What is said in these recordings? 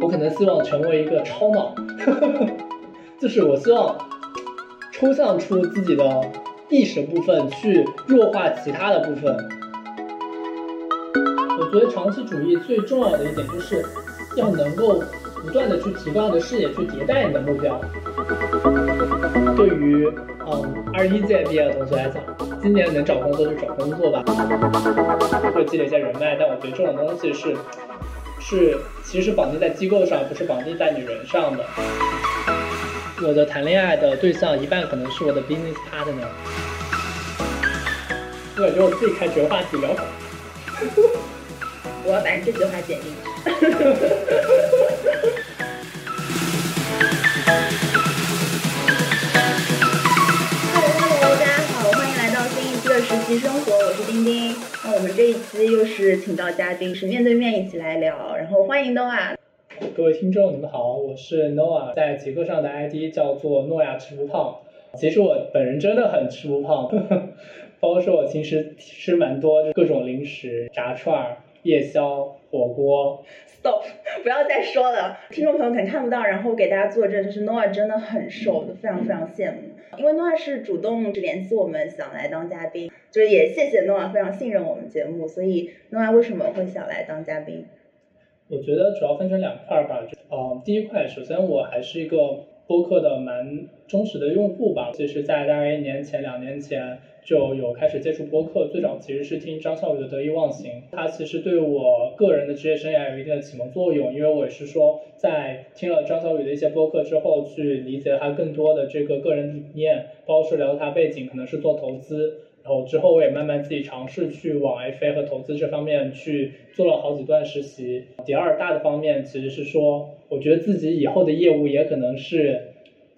我可能希望成为一个超脑，就是我希望抽象出自己的意识部分，去弱化其他的部分。我觉得长期主义最重要的一点就是要能够不断的去提高你的视野，去迭代你的目标。对于嗯二一届毕业的同学来讲，今年能找工作就找工作吧，会积累一些人脉。但我觉得这种东西是是其实绑定在机构上，不是绑定在你人上的。我的谈恋爱的对象一半可能是我的 business partner。我感觉我自己开这个话题聊。我要把你这句话剪进去。这一期又是请到嘉宾，是面对面一起来聊。然后欢迎 Noah。各位听众，你们好，我是 Noah，在极客上的 ID 叫做诺亚吃不胖。其实我本人真的很吃不胖，呵 呵包括说我平时吃蛮多，就各种零食、炸串、夜宵、火锅。Stop，不要再说了，听众朋友可能看不到。然后给大家作证，就是 Noah 真的很瘦，就非常非常羡慕。因为诺亚是主动联系我们，想来当嘉宾，就是也谢谢诺亚非常信任我们节目，所以诺亚为什么会想来当嘉宾？我觉得主要分成两块吧，就呃，第一块，首先我还是一个播客的蛮忠实的用户吧，其实，在大概一年前、两年前。就有开始接触播客，最早其实是听张笑宇的《得意忘形》，他其实对我个人的职业生涯有一定的启蒙作用，因为我是说在听了张小宇的一些播客之后，去理解他更多的这个个人理念，包括是聊他背景可能是做投资，然后之后我也慢慢自己尝试去往 FA 和投资这方面去做了好几段实习。第二大的方面其实是说，我觉得自己以后的业务也可能是。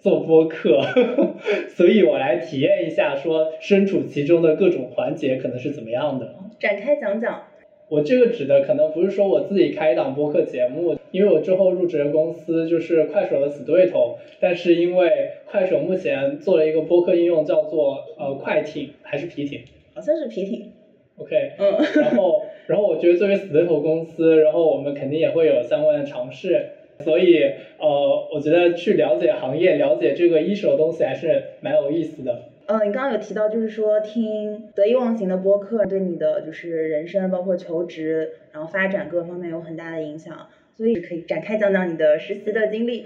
做播客，所以我来体验一下，说身处其中的各种环节可能是怎么样的。展开讲讲。我这个指的可能不是说我自己开一档播客节目，因为我之后入职的公司就是快手的死对头。但是因为快手目前做了一个播客应用，叫做呃快艇还是皮艇？好像是皮艇。OK，嗯。然后，然后我觉得作为死对头公司，然后我们肯定也会有相关的尝试。所以，呃，我觉得去了解行业、了解这个一手的东西还是蛮有意思的。嗯，你刚刚有提到，就是说听得意忘形的播客对你的就是人生，包括求职，然后发展各方面有很大的影响。所以可以展开讲讲你的实习的经历。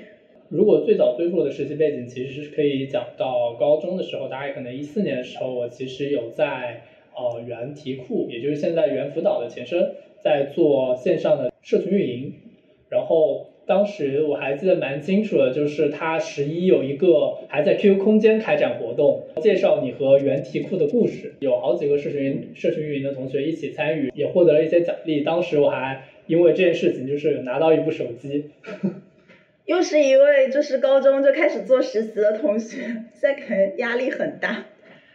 如果最早追溯的实习背景，其实是可以讲到高中的时候，大概可能一四年的时候，我其实有在呃原题库，也就是现在原辅导的前身，在做线上的社群运营，然后。当时我还记得蛮清楚的，就是他十一有一个还在 QQ 空间开展活动，介绍你和原题库的故事，有好几个社群社群运营的同学一起参与，也获得了一些奖励。当时我还因为这件事情就是拿到一部手机。又是一位就是高中就开始做实习的同学，现在可能压力很大。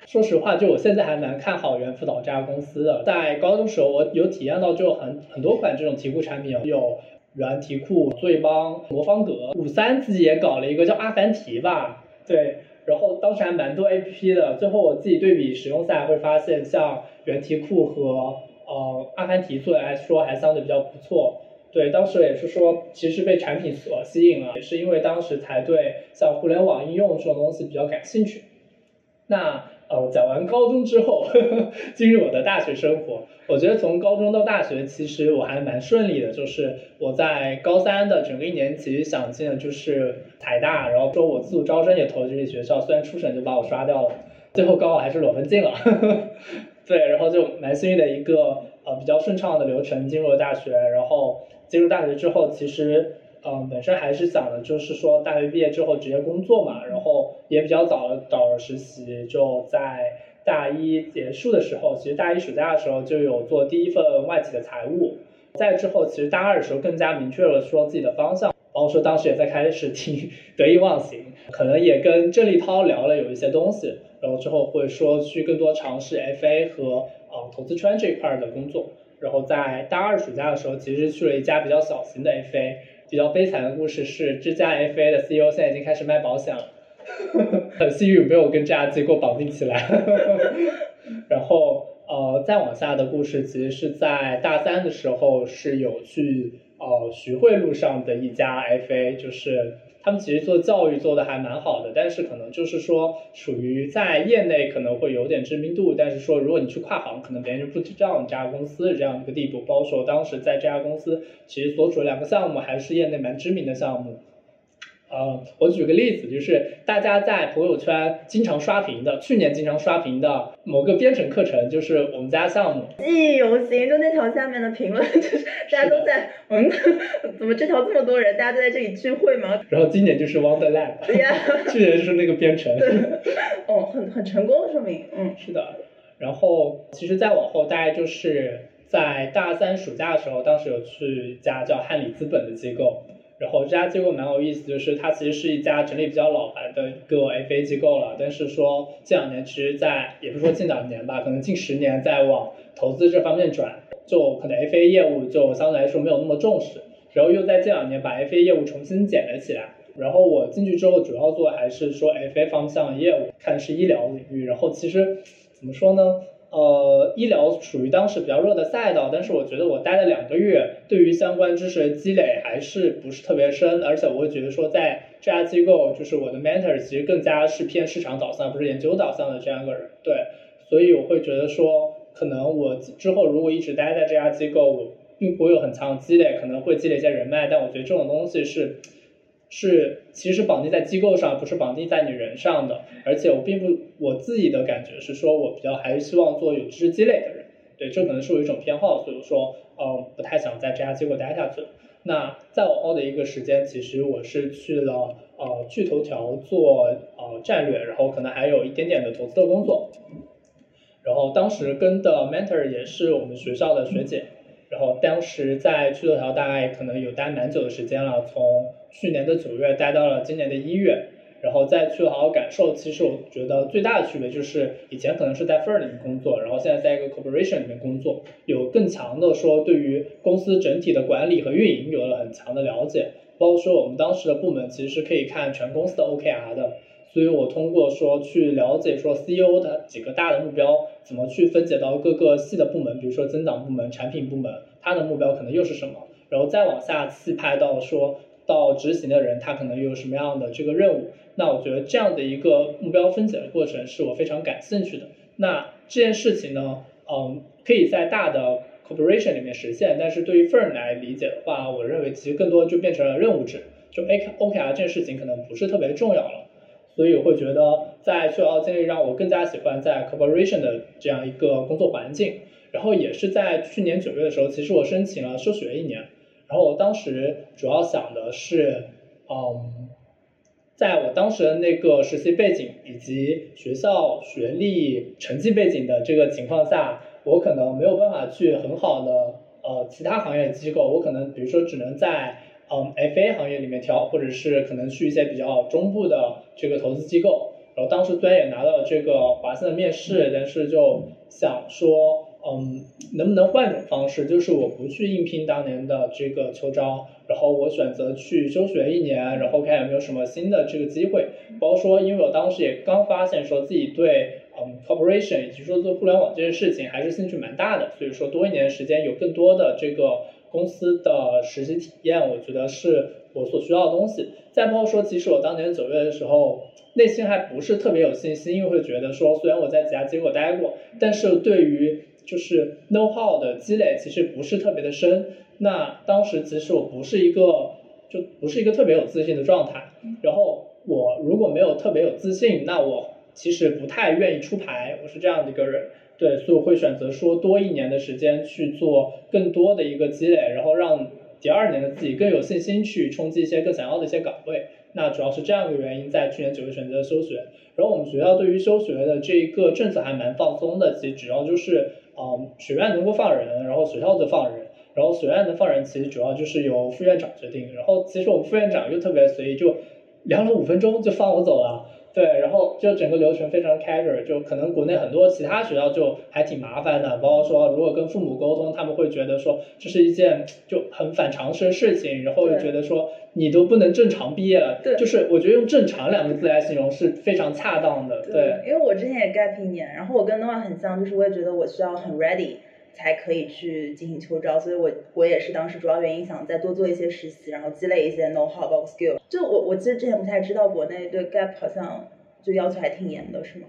说实话，就我现在还蛮看好猿辅导这家公司的。在高中时候，我有体验到就很很多款这种题库产品有。原题库做一帮魔方格，五三自己也搞了一个叫阿凡提吧，对，然后当时还蛮多 A P P 的，最后我自己对比使用下来会发现，像原题库和呃阿凡提做的来说还相对比较不错，对，当时也是说其实被产品所吸引了，也是因为当时才对像互联网应用这种东西比较感兴趣，那。呃，讲完高中之后呵呵，进入我的大学生活。我觉得从高中到大学，其实我还蛮顺利的。就是我在高三的整个一年，其实想进的就是台大，然后说我自主招生也投了这些学校，虽然初审就把我刷掉了，最后高考还是裸分进了。呵呵对，然后就蛮幸运的一个呃比较顺畅的流程进入了大学。然后进入大学之后，其实。嗯，本身还是想的，就是说大学毕业之后直接工作嘛，然后也比较早的找实习，就在大一结束的时候，其实大一暑假的时候就有做第一份外企的财务，在之后其实大二的时候更加明确了说自己的方向，包括说当时也在开始听 得意忘形，可能也跟郑立涛聊了有一些东西，然后之后会说去更多尝试 FA 和呃投资圈这一块的工作，然后在大二暑假的时候其实去了一家比较小型的 FA。比较悲惨的故事是，这家 FA 的 CEO 现在已经开始卖保险了，很幸运没有跟这家机构绑定起来。然后，呃，再往下的故事其实是在大三的时候是有去呃徐汇路上的一家 FA，就是他们其实做教育做的还蛮好的，但是可能就是说属于在业内可能会有点知名度，但是说如果你去跨行，可能别人就不知道你这家公司这样一个地步。包括说当时在这家公司其实所处的两个项目还是业内蛮知名的项目。呃，我举个例子，就是大家在朋友圈经常刷屏的，去年经常刷屏的某个编程课程，就是我们家项目。记忆犹新，就那条下面的评论，就是 大家都在，嗯，怎么这条这么多人，大家都在这里聚会吗？然后今年就是 Wonderland，对呀，去年就是那个编程。哦，很很成功，说明，嗯，是的。然后其实再往后，大概就是在大三暑假的时候，当时有去一家叫汉理资本的机构。然后这家机构蛮有意思，就是它其实是一家成立比较老牌的一个 FA 机构了，但是说近两年其实，在也不是说近两年吧，可能近十年在往投资这方面转，就可能 FA 业务就相对来说没有那么重视，然后又在这两年把 FA 业务重新捡了起来。然后我进去之后主要做还是说 FA 方向业务，看是医疗领域。然后其实怎么说呢？呃，医疗属于当时比较热的赛道，但是我觉得我待了两个月，对于相关知识的积累还是不是特别深，而且我会觉得说，在这家机构，就是我的 mentor 其实更加是偏市场导向，不是研究导向的这样一个人，对，所以我会觉得说，可能我之后如果一直待在这家机构，我并不会有很强的积累，可能会积累一些人脉，但我觉得这种东西是。是，其实绑定在机构上，不是绑定在你人上的。而且我并不，我自己的感觉是说，我比较还是希望做有知识积累的人。对，这可能是我一种偏好，所以说，嗯，不太想在这家机构待下去。那再往后的一个时间，其实我是去了呃去头条做呃战略，然后可能还有一点点的投资的工作。然后当时跟的 mentor 也是我们学校的学姐。然后当时在趣头条大概可能有待蛮久的时间了，从去年的九月待到了今年的一月。然后再去好好感受，其实我觉得最大的区别就是以前可能是在 firm 里面工作，然后现在在一个 corporation 里面工作，有更强的说对于公司整体的管理和运营有了很强的了解。包括说我们当时的部门其实是可以看全公司的 OKR 的。所以我通过说去了解说 CEO 的几个大的目标，怎么去分解到各个细的部门，比如说增长部门、产品部门，它的目标可能又是什么？然后再往下细拍到说到执行的人，他可能有什么样的这个任务？那我觉得这样的一个目标分解的过程是我非常感兴趣的。那这件事情呢，嗯，可以在大的 corporation 里面实现，但是对于 firm 来理解的话，我认为其实更多就变成了任务制，就 A OKR 这件事情可能不是特别重要了。所以我会觉得，在去澳经历让我更加喜欢在 corporation 的这样一个工作环境。然后也是在去年九月的时候，其实我申请了休学一年。然后我当时主要想的是，嗯，在我当时的那个实习背景以及学校学历成绩背景的这个情况下，我可能没有办法去很好的呃其他行业机构，我可能比如说只能在。嗯，FA 行业里面挑，或者是可能去一些比较中部的这个投资机构。然后当时虽然也拿到了这个华森的面试，但是就想说，嗯，能不能换种方式，就是我不去应聘当年的这个秋招，然后我选择去休学一年，然后看有没有什么新的这个机会。包括说，因为我当时也刚发现说自己对嗯 corporation 以及说做互联网这件事情还是兴趣蛮大的，所以说多一年时间有更多的这个。公司的实习体验，我觉得是我所需要的东西。再包括说，其实我当年九月的时候，内心还不是特别有信心，因为会觉得说，虽然我在几家机构待过，但是对于就是 know how 的积累其实不是特别的深。那当时其实我不是一个，就不是一个特别有自信的状态。然后我如果没有特别有自信，那我其实不太愿意出牌。我是这样的一个人。对，所以我会选择说多一年的时间去做更多的一个积累，然后让第二年的自己更有信心去冲击一些更想要的一些岗位。那主要是这样一个原因，在去年九月选择了休学。然后我们学校对于休学的这一个政策还蛮放松的，其实主要就是，嗯，学院能够放人，然后学校就放人，然后学院的放人其实主要就是由副院长决定。然后其实我们副院长又特别随意，就聊了五分钟就放我走了。对，然后就整个流程非常 casual，就可能国内很多其他学校就还挺麻烦的，包括说如果跟父母沟通，他们会觉得说这是一件就很反常识的事情，然后又觉得说你都不能正常毕业了，对。就是我觉得用正常两个字来形容是非常恰当的，对。因为我之前也 gap 一年，然后我跟 Noah 很像，就是我也觉得我需要很 ready 才可以去进行秋招，所以我我也是当时主要原因想再多做一些实习，然后积累一些 know how 包括 skill。就我我其实之前不太知道国内对 gap 好像就要求还挺严的，是吗？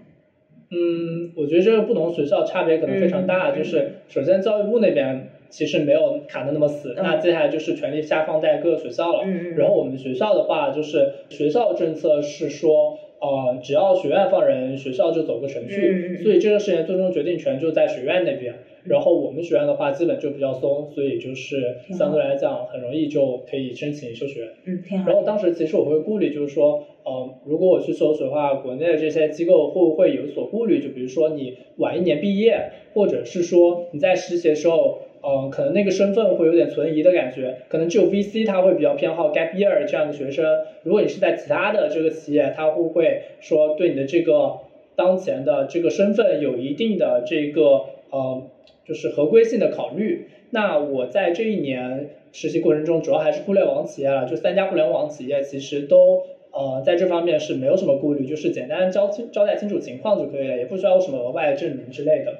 嗯，我觉得这个不同学校差别可能非常大。嗯就是首先教育部那边其实没有卡的那么死，嗯那接下来就是权力下放在各个学校了。然后我们学校的话，就是学校政策是说，呃，只要学院放人，学校就走个程序，所以这个事情最终决定权就在学院那边。然后我们学院的话，基本就比较松，所以就是相对来讲很容易就可以申请休学。嗯，挺好。然后当时其实我会顾虑，就是说，呃，如果我去休学的话，国内的这些机构会不会有所顾虑？就比如说你晚一年毕业，或者是说你在实习的时候，呃，可能那个身份会有点存疑的感觉。可能只有 VC 他会比较偏好 gap year 这样的学生。如果你是在其他的这个企业，他会不会说对你的这个当前的这个身份有一定的这个呃，就是合规性的考虑？那我在这一年实习过程中，主要还是互联网企业了，就三家互联网企业其实都呃在这方面是没有什么顾虑，就是简单交清交代清楚情况就可以了，也不需要有什么额外的证明之类的。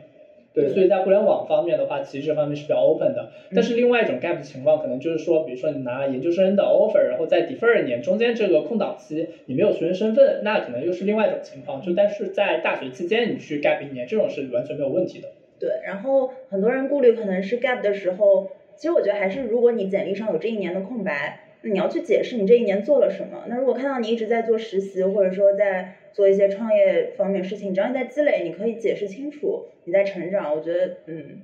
对，所以在互联网方面的话，其实这方面是比较 open 的。但是另外一种 gap 情况，可能就是说，比如说你拿研究生的 offer，然后在 defer 年中间这个空档期，你没有学生身份，那可能又是另外一种情况。就但是在大学期间你去 gap 一年，这种是完全没有问题的。对，然后很多人顾虑可能是 gap 的时候，其实我觉得还是如果你简历上有这一年的空白，你要去解释你这一年做了什么。那如果看到你一直在做实习，或者说在做一些创业方面事情，只要你在积累，你可以解释清楚你在成长。我觉得，嗯，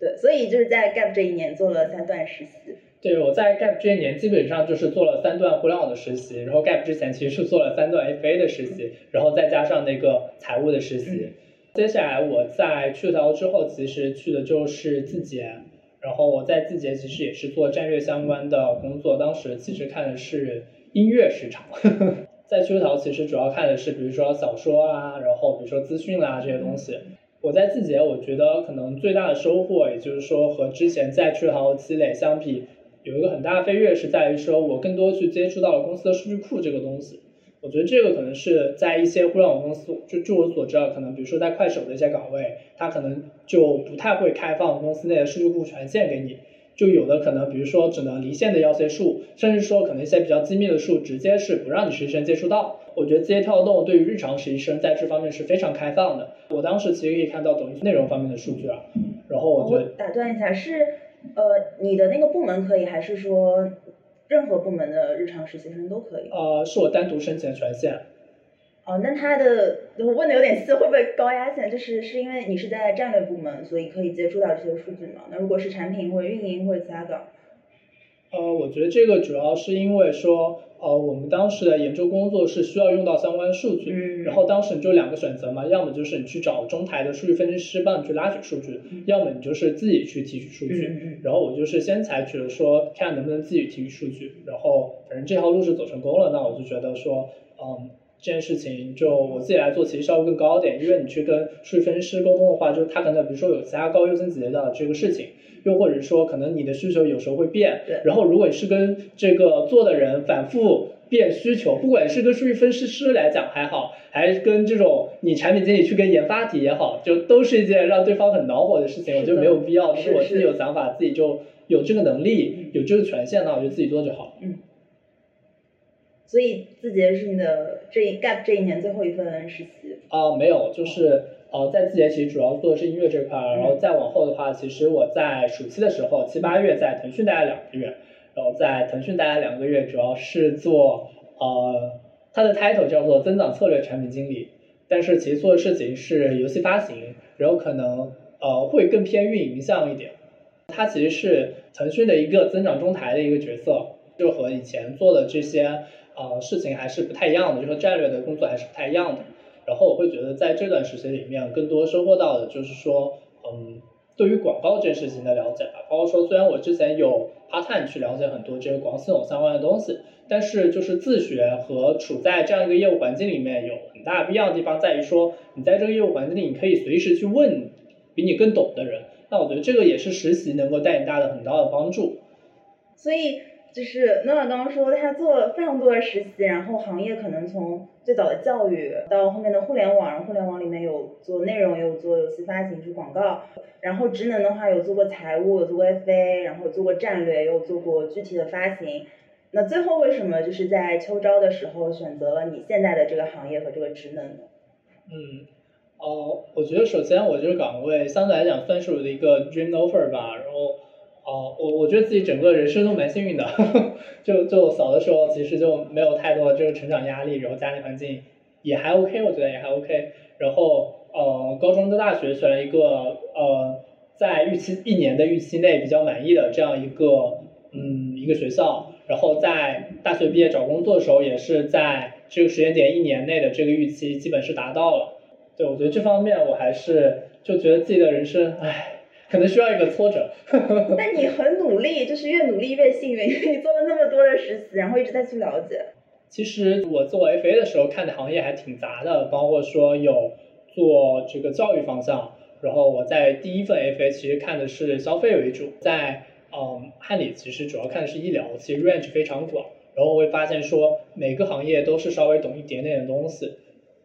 对，所以就是在 gap 这一年做了三段实习。对，我在 Gap 这一年基本上就是做了三段互联网的实习，然后 Gap 之前其实是做了三段 FA 的实习，然后再加上那个财务的实习。接下来我在去头之后，其实去的就是字节，然后我在字节其实也是做战略相关的工作，当时其实看的是音乐市场。在趣头其实主要看的是，比如说小说啊，然后比如说资讯啦、这些东西。我在字节，我觉得可能最大的收获，也就是说和之前在趣头积累相比，有一个很大的飞跃，是在于说我更多去接触到了公司的数据库这个东西。我觉得这个可能是在一些互联网公司，就据我所知啊，可能比如说在快手的一些岗位，它可能就不太会开放公司内的数据库权限给你。就有的可能，比如说只能离线的要些数，甚至说可能一些比较机密的数，直接是不让你实习生接触到。我觉得字节跳动对于日常实习生在这方面是非常开放的。我当时其实可以看到抖音内容方面的数据啊，然后我觉得打断一下，是呃你的那个部门可以，还是说任何部门的日常实习生都可以？呃是我单独申请的权限。哦，那他的我问的有点细，会不会高压线？就是是因为你是在战略部门，所以可以接触到这些数据吗？那如果是产品或者运营或者其他岗，呃，我觉得这个主要是因为说，呃，我们当时的研究工作是需要用到相关数据，嗯然后当时你就两个选择嘛，要么就是你去找中台的数据分析师帮你去拉取数据，要么你就是自己去提取数据。然后我就是先采取了说，看能不能自己提取数据，然后反正这条路是走成功了，那我就觉得说，嗯，这件事情就我自己来做，其实稍微更高一点，因为你去跟数据分析师沟通的话，就是他可能比如说有其他高优先级的这个事情，又或者说可能你的需求有时候会变，对然后如果你是跟这个做的人反复变需求，不管是跟数据分析师来讲还好，还是跟这种你产品经理去跟研发提也好，就都是一件让对方很恼火的事情，我觉得没有必要，就是是我自己有想法，自己就有这个能力，有这个权限，那我就自己做就好。嗯所以字节是你的这一 gap 这一年最后一份实习。啊、没有，就是呃，在字节其实主要做的是音乐这块儿，然后再往后的话，其实我在暑期的时候，七八月在腾讯待了两个月，然后在腾讯待了两个月，主要是做呃，它的 title 叫做增长策略产品经理，但是其实做的事情是游戏发行，然后可能呃会更偏运营向一点。它其实是腾讯的一个增长中台的一个角色，就和以前做的这些呃事情还是不太一样的，就和战略的工作还是不太一样的。然后我会觉得在这段时间里面，更多收获到的就是说，嗯，对于广告这件事情的了解吧。包括说，虽然我之前有 part time 去了解很多这个广告系统相关的东西，但是就是自学和处在这样一个业务环境里面有很大必要的地方，在于说你在这个业务环境里，你可以随时去问比你更懂的人。那我觉得这个也是实习能够带你大的很大的帮助。所以。就是诺尔刚刚说，他做了非常多的实习，然后行业可能从最早的教育到后面的互联网，然后互联网里面有做内容，也有做游戏发行，做广告，然后职能的话有做过财务，有做过 FA，然后做过战略，有做过具体的发行。那最后为什么就是在秋招的时候选择了你现在的这个行业和这个职能呢？嗯，哦，我觉得首先我这个岗位相对来讲算是我的一个 dream offer 吧，然后。哦，我我觉得自己整个人生都蛮幸运的，就就小的时候其实就没有太多的这个成长压力，然后家庭环境也还 OK，我觉得也还 OK。然后呃，高中的大学选了一个呃，在预期一年的预期内比较满意的这样一个嗯一个学校，然后在大学毕业找工作的时候也是在这个时间点一年内的这个预期基本是达到了。对，我觉得这方面我还是就觉得自己的人生，唉。可能需要一个挫折，但你很努力，就是越努力越幸运，因为你做了那么多的实习，然后一直在去了解。其实我做 FA 的时候看的行业还挺杂的，包括说有做这个教育方向，然后我在第一份 FA 其实看的是消费为主，在嗯汉里其实主要看的是医疗，其实 range 非常广，然后我会发现说每个行业都是稍微懂一点点的东西，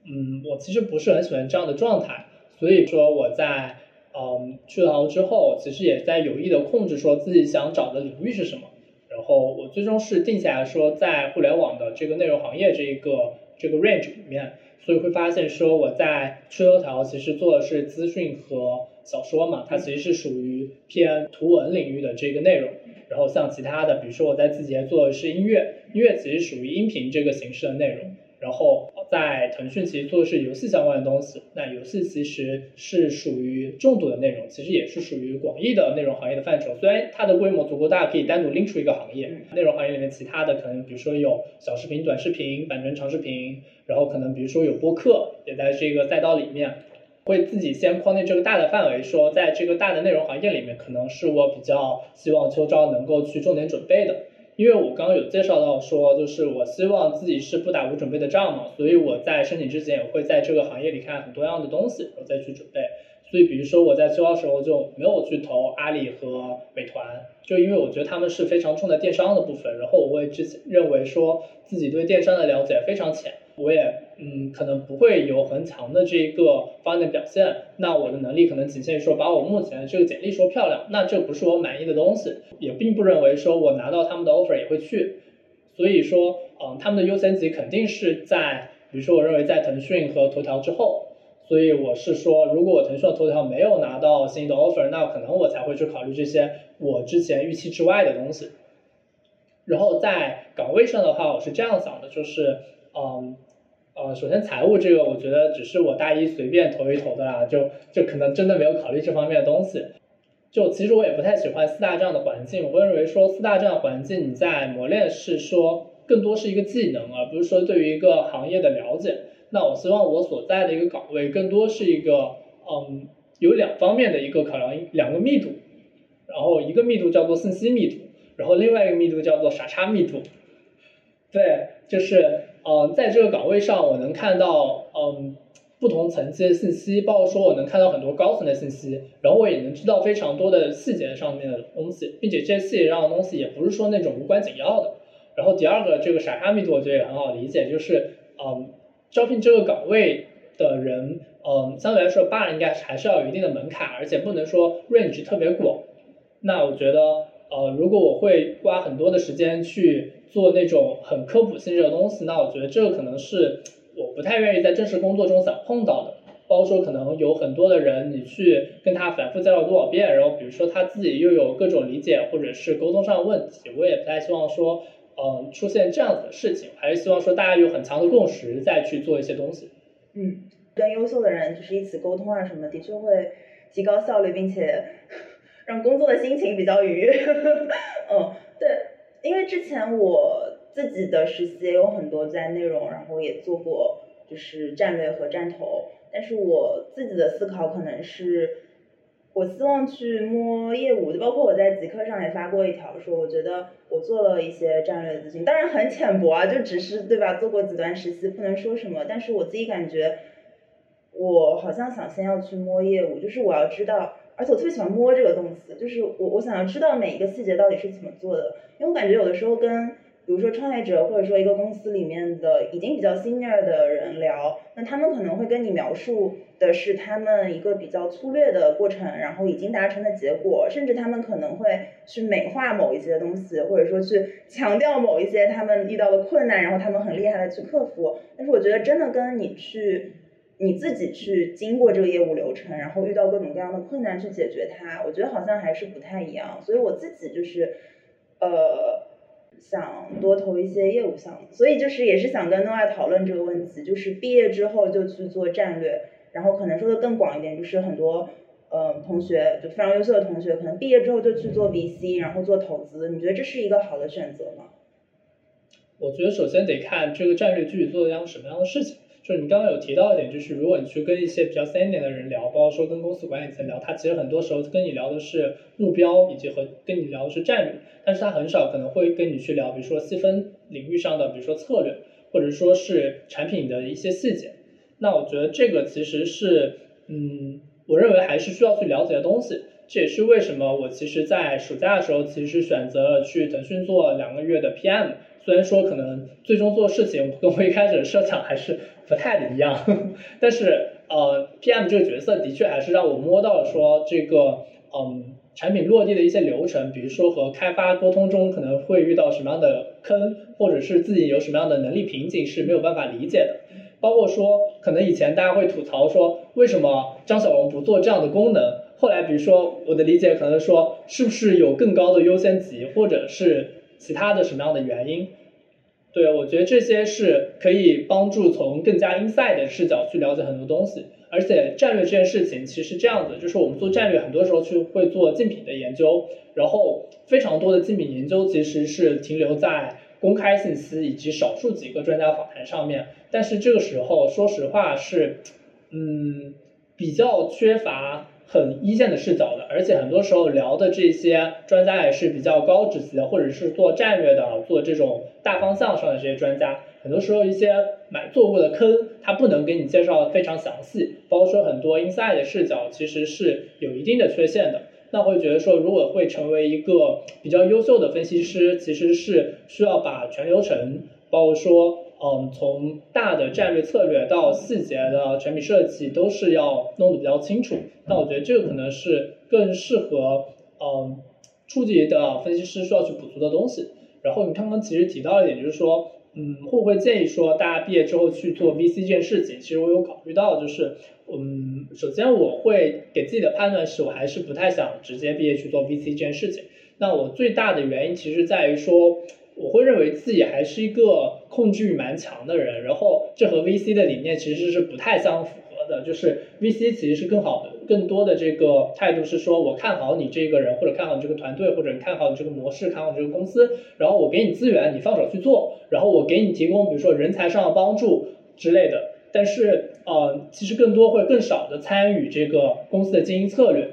嗯，我其实不是很喜欢这样的状态，所以说我在。嗯，去了之后，其实也在有意的控制说自己想找的领域是什么。然后我最终是定下来说，在互联网的这个内容行业这一个这个 range 里面，所以会发现说我在趣头条其实做的是资讯和小说嘛，它其实是属于偏图文领域的这个内容。然后像其他的，比如说我在字节做的是音乐，音乐其实属于音频这个形式的内容。然后在腾讯其实做的是游戏相关的东西，那游戏其实是属于重度的内容，其实也是属于广义的内容行业的范畴。虽然它的规模足够大，可以单独拎出一个行业。内容行业里面其他的可能，比如说有小视频、短视频、版权长视频，然后可能比如说有播客，也在这个赛道里面，会自己先框定这个大的范围，说在这个大的内容行业里面，可能是我比较希望秋招能够去重点准备的。因为我刚刚有介绍到说，就是我希望自己是不打无准备的仗嘛，所以我在申请之前也会在这个行业里看很多样的东西，然后再去准备。所以比如说我在秋招时候就没有去投阿里和美团，就因为我觉得他们是非常重在电商的部分，然后我会之前认为说自己对电商的了解非常浅。我也嗯，可能不会有很强的这一个方面的表现。那我的能力可能仅限于说把我目前这个简历说漂亮，那这不是我满意的东西。也并不认为说我拿到他们的 offer 也会去。所以说，嗯，他们的优先级肯定是在，比如说我认为在腾讯和头条之后。所以我是说，如果腾讯和头条没有拿到心仪的 offer，那可能我才会去考虑这些我之前预期之外的东西。然后在岗位上的话，我是这样想的，就是。嗯，呃，首先财务这个，我觉得只是我大一随便投一投的啦，就就可能真的没有考虑这方面的东西。就其实我也不太喜欢四大这样的环境，我会认为说四大这样环境，你在磨练是说更多是一个技能，而不是说对于一个行业的了解。那我希望我所在的一个岗位更多是一个，嗯，有两方面的一个考量，两个密度，然后一个密度叫做信息密度，然后另外一个密度叫做傻叉密度。对，就是。嗯，在这个岗位上，我能看到嗯不同层级的信息，包括说我能看到很多高层的信息，然后我也能知道非常多的细节上面的东西，并且这些细节上的东西也不是说那种无关紧要的。然后第二个，这个傻叉密度我觉得也很好理解，就是嗯招聘这个岗位的人，嗯相对来说，bar 应该还是要有一定的门槛，而且不能说 range 特别广。那我觉得。呃，如果我会花很多的时间去做那种很科普性质的东西，那我觉得这个可能是我不太愿意在正式工作中想碰到的。包括说可能有很多的人，你去跟他反复介绍多少遍，然后比如说他自己又有各种理解或者是沟通上的问题，我也不太希望说，嗯，出现这样子的事情，还是希望说大家有很强的共识再去做一些东西。嗯，跟优秀的人就是一起沟通啊什么，的确会提高效率，并且。让工作的心情比较愉悦，嗯，对，因为之前我自己的实习也有很多在内容，然后也做过就是战略和战投，但是我自己的思考可能是，我希望去摸业务，就包括我在极客上也发过一条，说我觉得我做了一些战略咨询，当然很浅薄啊，就只是对吧？做过几段实习，不能说什么。但是我自己感觉，我好像想先要去摸业务，就是我要知道，而且我特别喜欢摸这个动词，就是我我想要知道每一个细节到底是怎么做的，因为我感觉有的时候跟。比如说创业者或者说一个公司里面的已经比较 senior 的人聊，那他们可能会跟你描述的是他们一个比较粗略的过程，然后已经达成的结果，甚至他们可能会去美化某一些东西，或者说去强调某一些他们遇到的困难，然后他们很厉害的去克服。但是我觉得真的跟你去你自己去经过这个业务流程，然后遇到各种各样的困难去解决它，我觉得好像还是不太一样。所以我自己就是呃。想多投一些业务项目，所以就是也是想跟 Noah 讨论这个问题，就是毕业之后就去做战略，然后可能说的更广一点，就是很多呃同学就非常优秀的同学，可能毕业之后就去做 VC，然后做投资，你觉得这是一个好的选择吗？我觉得首先得看这个战略具体做一样什么样的事情。就是你刚刚有提到一点，就是如果你去跟一些比较 senior 的人聊，包括说跟公司管理层聊，他其实很多时候跟你聊的是目标，以及和跟你聊的是战略，但是他很少可能会跟你去聊，比如说细分领域上的，比如说策略，或者说是产品的一些细节。那我觉得这个其实是，嗯，我认为还是需要去了解的东西。这也是为什么我其实在暑假的时候，其实选择了去腾讯做两个月的 PM。虽然说可能最终做事情跟我一开始设想还是不太一样，但是呃，PM 这个角色的确还是让我摸到了说这个嗯产品落地的一些流程，比如说和开发沟通中可能会遇到什么样的坑，或者是自己有什么样的能力瓶颈是没有办法理解的，包括说可能以前大家会吐槽说为什么张小龙不做这样的功能，后来比如说我的理解可能说是不是有更高的优先级，或者是。其他的什么样的原因？对我觉得这些是可以帮助从更加 inside 的视角去了解很多东西。而且战略这件事情其实这样子，就是我们做战略很多时候去会做竞品的研究，然后非常多的竞品研究其实是停留在公开信息以及少数几个专家访谈上面。但是这个时候说实话是，嗯，比较缺乏。很一线的视角的，而且很多时候聊的这些专家也是比较高职级的，或者是做战略的、做这种大方向上的这些专家。很多时候一些买做过的坑，他不能给你介绍的非常详细，包括说很多 inside 的视角其实是有一定的缺陷的。那会觉得说，如果会成为一个比较优秀的分析师，其实是需要把全流程，包括说。嗯，从大的战略策略到细节的产品设计，都是要弄得比较清楚。那我觉得这个可能是更适合嗯初级的分析师需要去补足的东西。然后你刚刚其实提到一点，就是说，嗯，会不会建议说大家毕业之后去做 VC 这件事情？其实我有考虑到，就是嗯，首先我会给自己的判断是我还是不太想直接毕业去做 VC 这件事情。那我最大的原因其实在于说。我会认为自己还是一个控制欲蛮强的人，然后这和 VC 的理念其实是不太相符合的。就是 VC 其实是更好的、更多的这个态度是说，我看好你这个人，或者看好你这个团队，或者你看好你这个模式，看好你这个公司，然后我给你资源，你放手去做，然后我给你提供比如说人才上的帮助之类的。但是呃，其实更多会更少的参与这个公司的经营策略。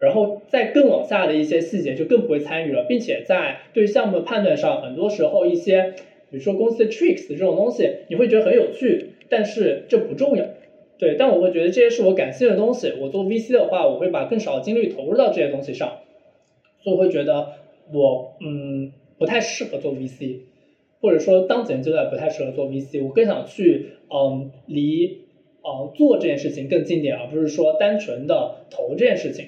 然后在更往下的一些细节就更不会参与了，并且在对项目的判断上，很多时候一些，比如说公司的 tricks 这种东西，你会觉得很有趣，但是这不重要，对。但我会觉得这些是我感兴趣的东西。我做 VC 的话，我会把更少的精力投入到这些东西上，所以会觉得我嗯不太适合做 VC，或者说当前阶段不太适合做 VC。我更想去嗯离嗯做这件事情更近点，而不是说单纯的投这件事情。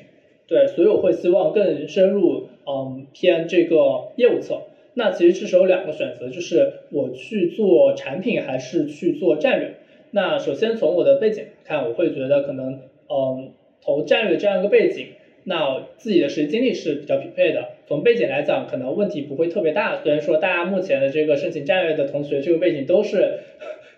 对，所以我会希望更深入，嗯，偏这个业务侧。那其实这时候有两个选择，就是我去做产品还是去做战略。那首先从我的背景看，我会觉得可能，嗯，投战略这样一个背景，那自己的实际经历是比较匹配的。从背景来讲，可能问题不会特别大。虽然说大家目前的这个申请战略的同学，这个背景都是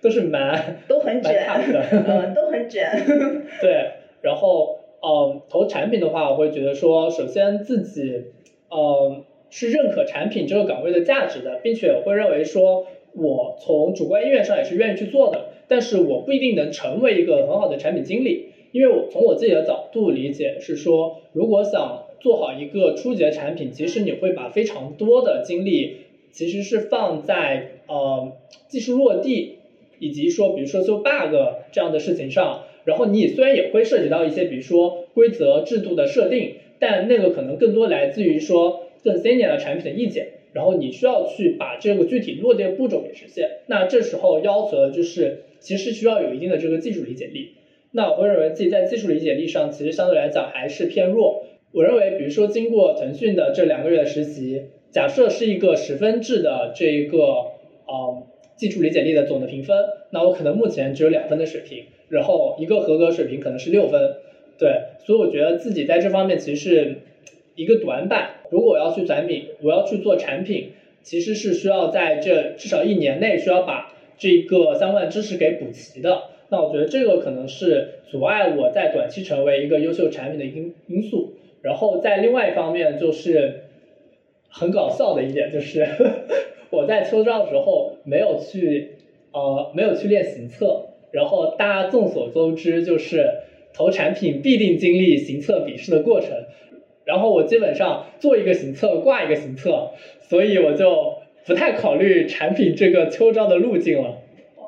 都是蛮都很卷的，嗯，都很卷。对，然后。嗯，投产品的话，我会觉得说，首先自己，嗯，是认可产品这个岗位的价值的，并且会认为说，我从主观意愿上也是愿意去做的，但是我不一定能成为一个很好的产品经理，因为我从我自己的角度理解是说，如果想做好一个初级的产品，其实你会把非常多的精力其实是放在呃技术落地以及说比如说修 bug 这样的事情上。然后你虽然也会涉及到一些比如说规则制度的设定，但那个可能更多来自于说更 senior 的产品的意见。然后你需要去把这个具体落地的步骤给实现。那这时候要求的就是其实需要有一定的这个技术理解力。那我会认为自己在技术理解力上其实相对来讲还是偏弱。我认为，比如说经过腾讯的这两个月的实习，假设是一个十分制的这一个呃技术理解力的总的评分，那我可能目前只有两分的水平，然后一个合格水平可能是六分，对，所以我觉得自己在这方面其实是一个短板。如果我要去转品，我要去做产品，其实是需要在这至少一年内需要把这个相关的知识给补齐的。那我觉得这个可能是阻碍我在短期成为一个优秀产品的因因素。然后在另外一方面，就是很搞笑的一点，就是 我在秋招的时候没有去呃没有去练行测，然后大家众所周知，就是投产品必定经历行测笔试的过程，然后我基本上做一个行测挂一个行测，所以我就不太考虑产品这个秋招的路径了。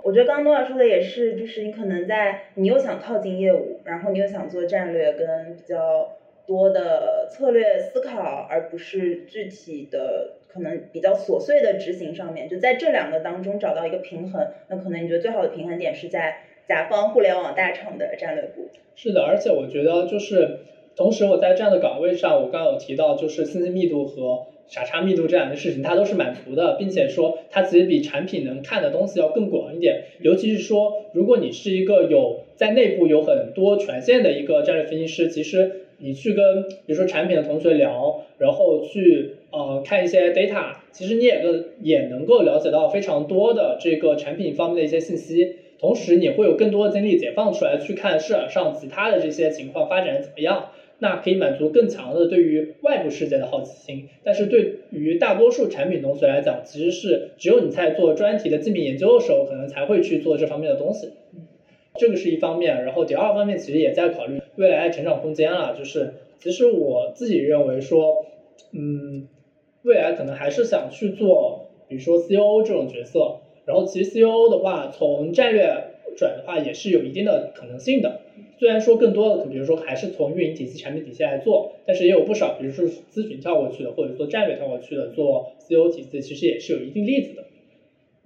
我觉得刚刚诺亚说的也是，就是你可能在你又想靠近业务，然后你又想做战略跟比较。多的策略思考，而不是具体的可能比较琐碎的执行上面，就在这两个当中找到一个平衡。那可能你觉得最好的平衡点是在甲方互联网大厂的战略部。是的，而且我觉得就是同时我在这样的岗位上，我刚刚有提到就是信息密度和傻叉密度这两件事情，它都是满足的，并且说它其实比产品能看的东西要更广一点。尤其是说，如果你是一个有在内部有很多权限的一个战略分析师，其实。你去跟比如说产品的同学聊，然后去呃看一些 data，其实你也跟也能够了解到非常多的这个产品方面的一些信息，同时你会有更多的精力解放出来去看市场上其他的这些情况发展怎么样，那可以满足更强的对于外部世界的好奇心。但是对于大多数产品同学来讲，其实是只有你在做专题的竞品研究的时候，可能才会去做这方面的东西。这个是一方面，然后第二方面其实也在考虑未来的成长空间了。就是其实我自己认为说，嗯，未来可能还是想去做，比如说 C O O 这种角色。然后其实 C O O 的话，从战略转的话也是有一定的可能性的。虽然说更多的，比如说还是从运营体系、产品体系来做，但是也有不少，比如说咨询跳过去的，或者做战略跳过去的，做 C O O 体系，其实也是有一定例子的。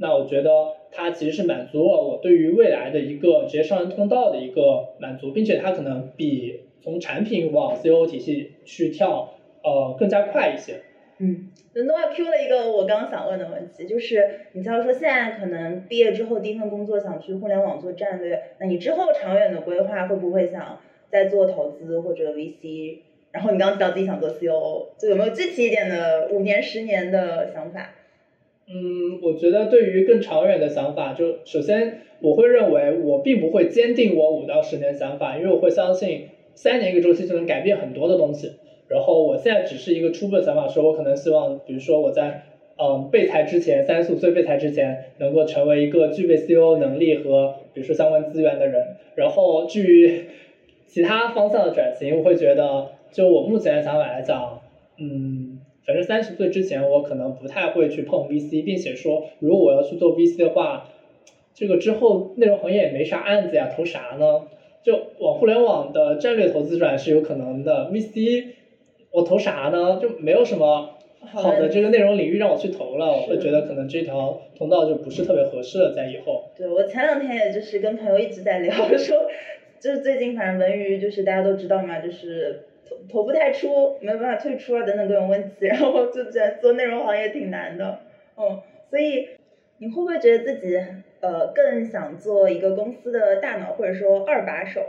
那我觉得它其实是满足了我对于未来的一个职业上升通道的一个满足，并且它可能比从产品往 C O 体系去跳，呃，更加快一些。嗯，那 Noah Q 了一个我刚刚想问的问题，就是你假如说现在可能毕业之后第一份工作想去互联网做战略，那你之后长远的规划会不会想再做投资或者 VC？然后你刚刚提到自己想做 C O，就有没有具体一点的五年、十年的想法？嗯，我觉得对于更长远的想法，就首先我会认为我并不会坚定我五到十年想法，因为我会相信三年一个周期就能改变很多的东西。然后我现在只是一个初步的想法，说我可能希望，比如说我在嗯备才之前，三十五岁备才之前，能够成为一个具备 C O 能力和比如说相关资源的人。然后至于其他方向的转型，我会觉得就我目前的想法来讲，嗯。反正三十岁之前，我可能不太会去碰 VC，并且说，如果我要去做 VC 的话，这个之后内容行业也没啥案子呀，投啥呢？就往互联网的战略投资转是有可能的，VC 我投啥呢？就没有什么好的这个内容领域让我去投了，我会觉得可能这条通道就不是特别合适了，在以后。对我前两天也就是跟朋友一直在聊，说就是最近反正文娱就是大家都知道嘛，就是。投不太出，没有办法退出啊，等等各种问题，然后就觉得做内容行业挺难的，嗯，所以你会不会觉得自己呃更想做一个公司的大脑或者说二把手？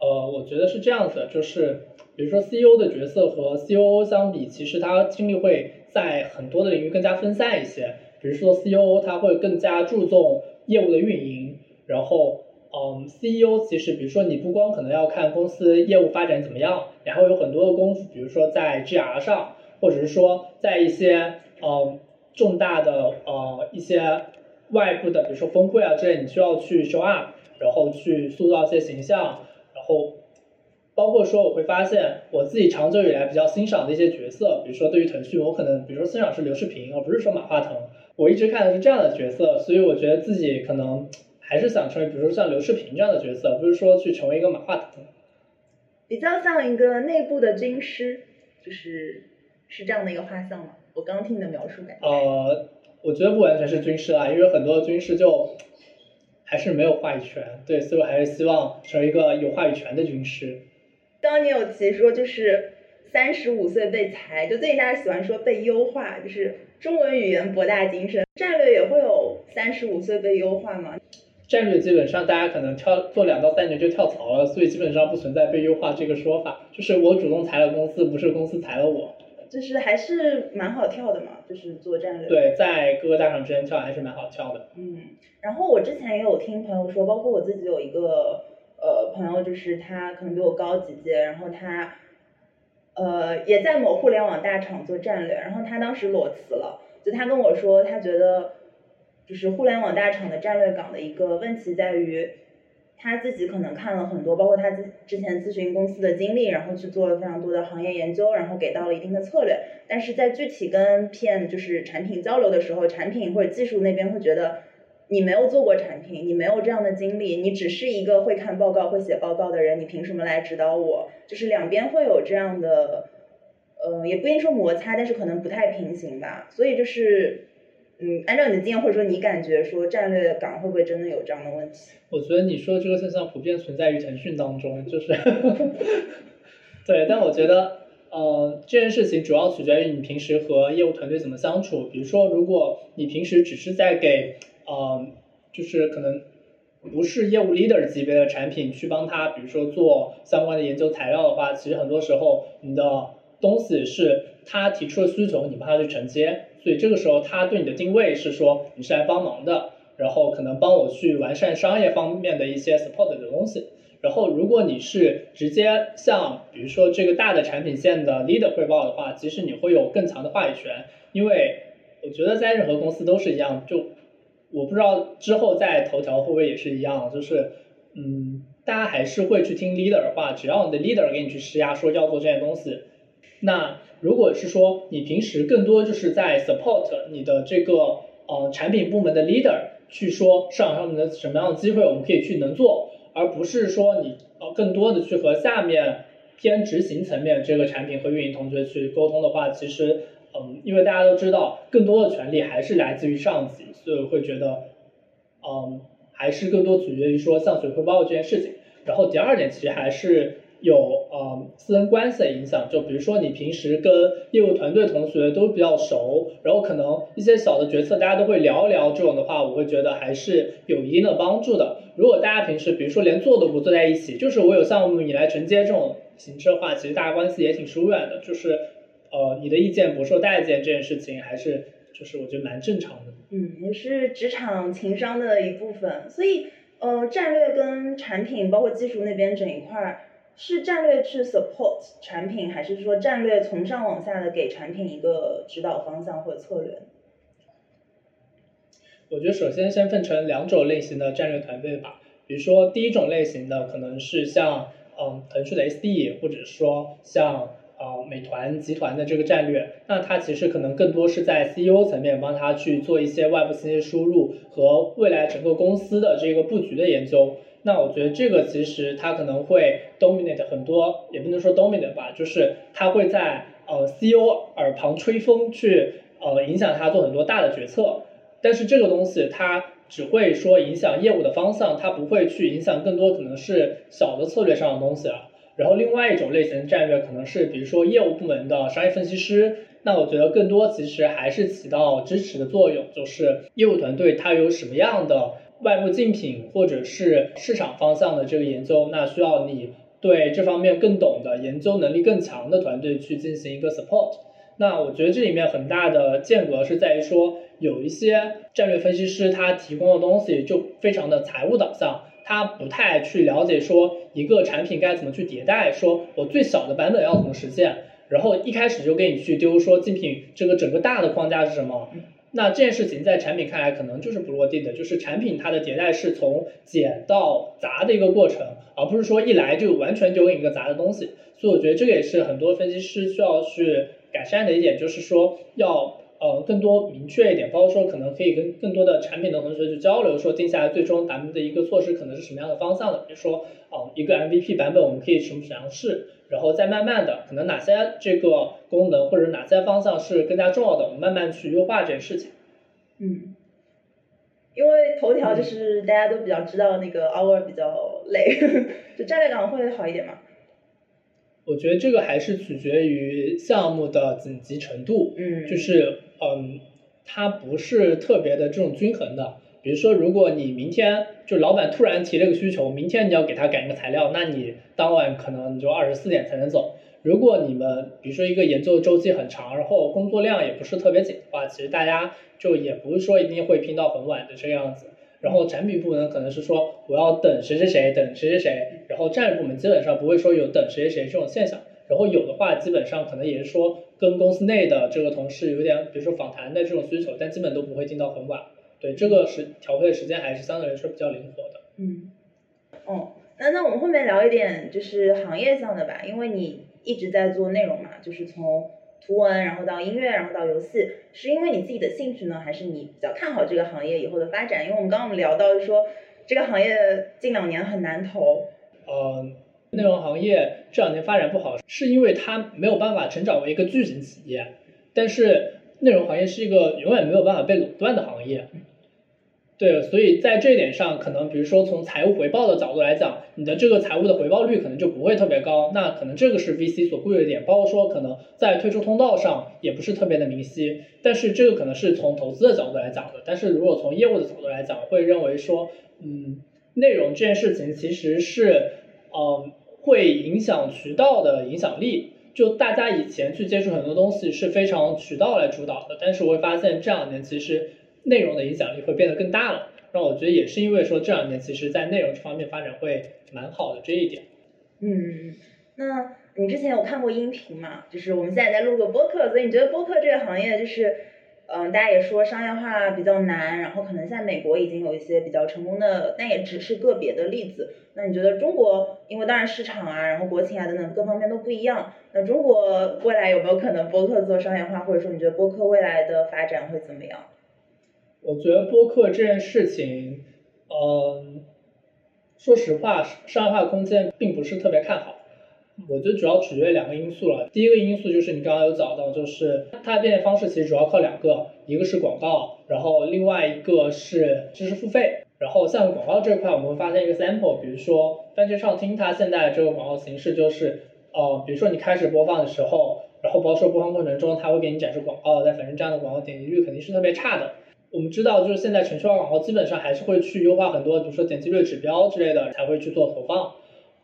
呃，我觉得是这样子，就是比如说 CEO 的角色和 COO 相比，其实他精力会在很多的领域更加分散一些，比如说 COO 他会更加注重业务的运营，然后。嗯，CEO 其实，比如说你不光可能要看公司业务发展怎么样，然后有很多的功夫，比如说在 GR 上，或者是说在一些嗯重大的呃一些外部的，比如说峰会啊之类，你需要去 show up。然后去塑造一些形象，然后包括说我会发现我自己长久以来比较欣赏的一些角色，比如说对于腾讯，我可能比如说欣赏是刘世平，而不是说马化腾，我一直看的是这样的角色，所以我觉得自己可能还是想成为，比如说像刘世平这样的角色，不是说去成为一个马化腾。比较像一个内部的军师，就是是这样的一个画像吗？我刚听你的描述感觉。呃，我觉得不完全是军师啊，因为很多军师就还是没有话语权，对，所以我还是希望成为一个有话语权的军师。刚刚你有提说就是三十五岁被裁，就最近大家喜欢说被优化，就是中文语言博大精深，战略也会有三十五岁被优化吗？战略基本上大家可能跳做两到三年就跳槽了，所以基本上不存在被优化这个说法。就是我主动裁了公司，不是公司裁了我。就是还是蛮好跳的嘛，就是做战略。对，在各个大厂之间跳还是蛮好跳的。嗯，然后我之前也有听朋友说，包括我自己有一个呃朋友，就是他可能比我高几届，然后他呃也在某互联网大厂做战略，然后他当时裸辞了，就他跟我说，他觉得。就是互联网大厂的战略岗的一个问题在于，他自己可能看了很多，包括他之之前咨询公司的经历，然后去做了非常多的行业研究，然后给到了一定的策略，但是在具体跟 PM 就是产品交流的时候，产品或者技术那边会觉得你没有做过产品，你没有这样的经历，你只是一个会看报告、会写报告的人，你凭什么来指导我？就是两边会有这样的，呃，也不一定说摩擦，但是可能不太平行吧，所以就是。嗯，按照你的经验或者说你感觉说战略岗会不会真的有这样的问题？我觉得你说的这个现象普遍存在于腾讯当中，就是，对，但我觉得，呃，这件事情主要取决于你平时和业务团队怎么相处。比如说，如果你平时只是在给，呃，就是可能不是业务 leader 级别的产品去帮他，比如说做相关的研究材料的话，其实很多时候你的东西是他提出的需求，你帮他去承接。所以这个时候，他对你的定位是说你是来帮忙的，然后可能帮我去完善商业方面的一些 support 的东西。然后如果你是直接向比如说这个大的产品线的 leader 汇报的话，其实你会有更强的话语权。因为我觉得在任何公司都是一样，就我不知道之后在头条会不会也是一样，就是嗯，大家还是会去听 leader 的话，只要你的 leader 给你去施压说要做这些东西，那。如果是说你平时更多就是在 support 你的这个呃产品部门的 leader 去说市场上面的什么样的机会我们可以去能做，而不是说你呃更多的去和下面偏执行层面这个产品和运营同学去沟通的话，其实嗯，因为大家都知道更多的权利还是来自于上级，所以会觉得嗯还是更多取决于说向谁汇报这件事情。然后第二点其实还是。有呃私人关系的影响，就比如说你平时跟业务团队同学都比较熟，然后可能一些小的决策大家都会聊一聊，这种的话我会觉得还是有一定的帮助的。如果大家平时比如说连坐都不坐在一起，就是我有项目你来承接这种形式的话，其实大家关系也挺疏远的。就是呃你的意见不受待见这件事情，还是就是我觉得蛮正常的。嗯，也是职场情商的一部分。所以呃战略跟产品包括技术那边整一块儿。是战略去 support 产品，还是说战略从上往下的给产品一个指导方向或者策略？我觉得首先先分成两种类型的战略团队吧。比如说第一种类型的可能是像嗯腾讯的 SD，或者说像呃美团集团的这个战略，那它其实可能更多是在 CEO 层面帮他去做一些外部信息输入和未来整个公司的这个布局的研究。那我觉得这个其实它可能会 dominate 很多，也不能说 dominate 吧，就是它会在呃 CEO 耳旁吹风，去呃影响他做很多大的决策。但是这个东西它只会说影响业务的方向，它不会去影响更多可能是小的策略上的东西了。然后另外一种类型的战略可能是比如说业务部门的商业分析师，那我觉得更多其实还是起到支持的作用，就是业务团队它有什么样的。外部竞品或者是市场方向的这个研究，那需要你对这方面更懂的、研究能力更强的团队去进行一个 support。那我觉得这里面很大的间隔是在于说，有一些战略分析师他提供的东西就非常的财务导向，他不太去了解说一个产品该怎么去迭代，说我最小的版本要怎么实现，然后一开始就给你去丢说竞品这个整个大的框架是什么。那这件事情在产品看来可能就是不落地的，就是产品它的迭代是从简到杂的一个过程，而不是说一来就完全丢给你一个杂的东西。所以我觉得这个也是很多分析师需要去改善的一点，就是说要呃更多明确一点，包括说可能可以跟更多的产品的同学去交流，说定下来最终咱们的一个措施可能是什么样的方向的，比如说哦一个 MVP 版本我们可以什么样试，然后再慢慢的可能哪些这个功能或者哪些方向是更加重要的，我们慢慢去优化这件事情。嗯，因为头条就是大家都比较知道那个 hour 比较累，就战略岗会好一点嘛。我觉得这个还是取决于项目的紧急程度，嗯，就是嗯，它不是特别的这种均衡的。比如说，如果你明天就老板突然提了个需求，明天你要给他改一个材料，那你当晚可能你就二十四点才能走。如果你们比如说一个研究周期很长，然后工作量也不是特别紧的话，其实大家就也不是说一定会拼到很晚的这个样子。然后产品部门可能是说我要等谁谁谁，等谁谁谁，然后战略部门基本上不会说有等谁谁谁这种现象。然后有的话，基本上可能也是说跟公司内的这个同事有点，比如说访谈的这种需求，但基本都不会定到很晚。对，这个时调配的时间还是相对来说比较灵活的。嗯，哦，那那我们后面聊一点就是行业上的吧，因为你一直在做内容嘛，就是从图文然后到音乐，然后到游戏，是因为你自己的兴趣呢，还是你比较看好这个行业以后的发展？因为我们刚刚我们聊到说这个行业近两年很难投。嗯。内容行业这两年发展不好，是因为它没有办法成长为一个巨型企业。但是内容行业是一个永远没有办法被垄断的行业。对，所以在这一点上，可能比如说从财务回报的角度来讲，你的这个财务的回报率可能就不会特别高。那可能这个是 VC 所顾虑的点，包括说可能在退出通道上也不是特别的明晰。但是这个可能是从投资的角度来讲的。但是如果从业务的角度来讲，会认为说，嗯，内容这件事情其实是，嗯。会影响渠道的影响力，就大家以前去接触很多东西是非常渠道来主导的，但是我会发现这两年其实内容的影响力会变得更大了。那我觉得也是因为说这两年其实在内容这方面发展会蛮好的这一点。嗯，那你之前有看过音频吗？就是我们现在在录个播客，所以你觉得播客这个行业就是？嗯，大家也说商业化比较难，然后可能在美国已经有一些比较成功的，但也只是个别的例子。那你觉得中国，因为当然市场啊，然后国情啊等等各方面都不一样，那中国未来有没有可能播客做商业化，或者说你觉得播客未来的发展会怎么样？我觉得播客这件事情，嗯，说实话，商业化空间并不是特别看好。我觉得主要取决于两个因素了。第一个因素就是你刚刚有讲到，就是它的变现方式其实主要靠两个，一个是广告，然后另外一个是知识付费。然后像广告这块，我们会发现一个 sample，比如说番茄畅听，它现在这个广告形式就是，呃，比如说你开始播放的时候，然后包括播放过程中，它会给你展示广告，但反正这样的广告点击率肯定是特别差的。我们知道，就是现在程序化广告基本上还是会去优化很多，比如说点击率指标之类的，才会去做投放。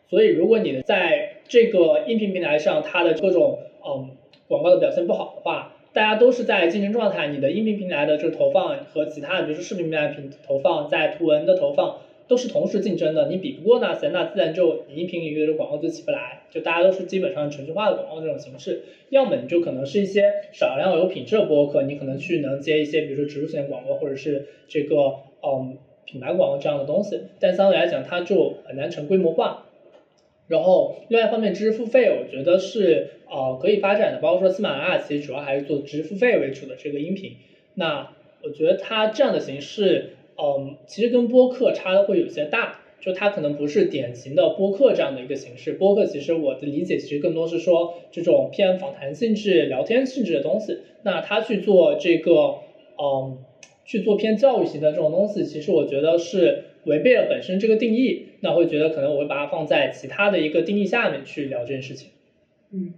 所以，如果你在这个音频平台上，它的各种嗯广告的表现不好的话，大家都是在竞争状态，你的音频平台的这个投放和其他的，比如说视频平台平投放，在图文的投放都是同时竞争的，你比不过那些，那自然就你音频领域的广告就起不来，就大家都是基本上程序化的广告这种形式，要么你就可能是一些少量有品质的播客，你可能去能接一些，比如说植入性广告或者是这个嗯品牌广告这样的东西，但相对来讲，它就很难成规模化。然后另外一方面，知识付费我觉得是呃可以发展的，包括说喜马拉雅其实主要还是做知识付费为主的这个音频。那我觉得它这样的形式，嗯，其实跟播客差的会有些大，就它可能不是典型的播客这样的一个形式。播客其实我的理解其实更多是说这种偏访谈性质、聊天性质的东西。那它去做这个，嗯，去做偏教育型的这种东西，其实我觉得是。违背了本身这个定义，那会觉得可能我会把它放在其他的一个定义下面去聊这件事情。嗯，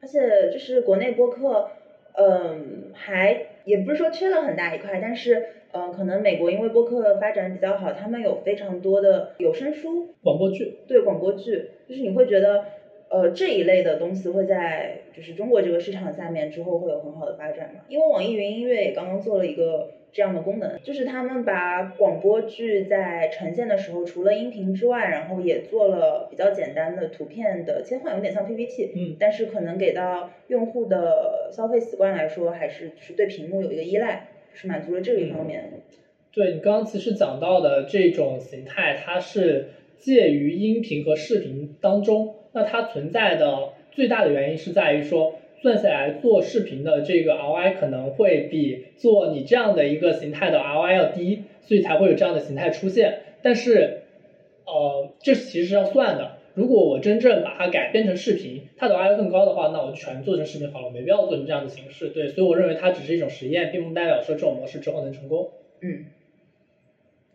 而且就是国内播客，嗯，还也不是说缺了很大一块，但是嗯，可能美国因为播客发展比较好，他们有非常多的有声书、广播剧，对广播剧，就是你会觉得。呃，这一类的东西会在就是中国这个市场下面之后会有很好的发展嘛？因为网易云音乐也刚刚做了一个这样的功能，就是他们把广播剧在呈现的时候，除了音频之外，然后也做了比较简单的图片的切换，有点像 PPT，嗯，但是可能给到用户的消费习惯来说，还是是对屏幕有一个依赖，是满足了这个一方面。对你刚刚其实讲到的这种形态，它是介于音频和视频当中。那它存在的最大的原因是在于说，算下来做视频的这个 ROI 可能会比做你这样的一个形态的 ROI 要低，所以才会有这样的形态出现。但是，呃，这其实是要算的。如果我真正把它改编成视频，它的 ROI 更高的话，那我就全做成视频好了，没必要做成这样的形式。对，所以我认为它只是一种实验，并不代表说这种模式之后能成功。嗯。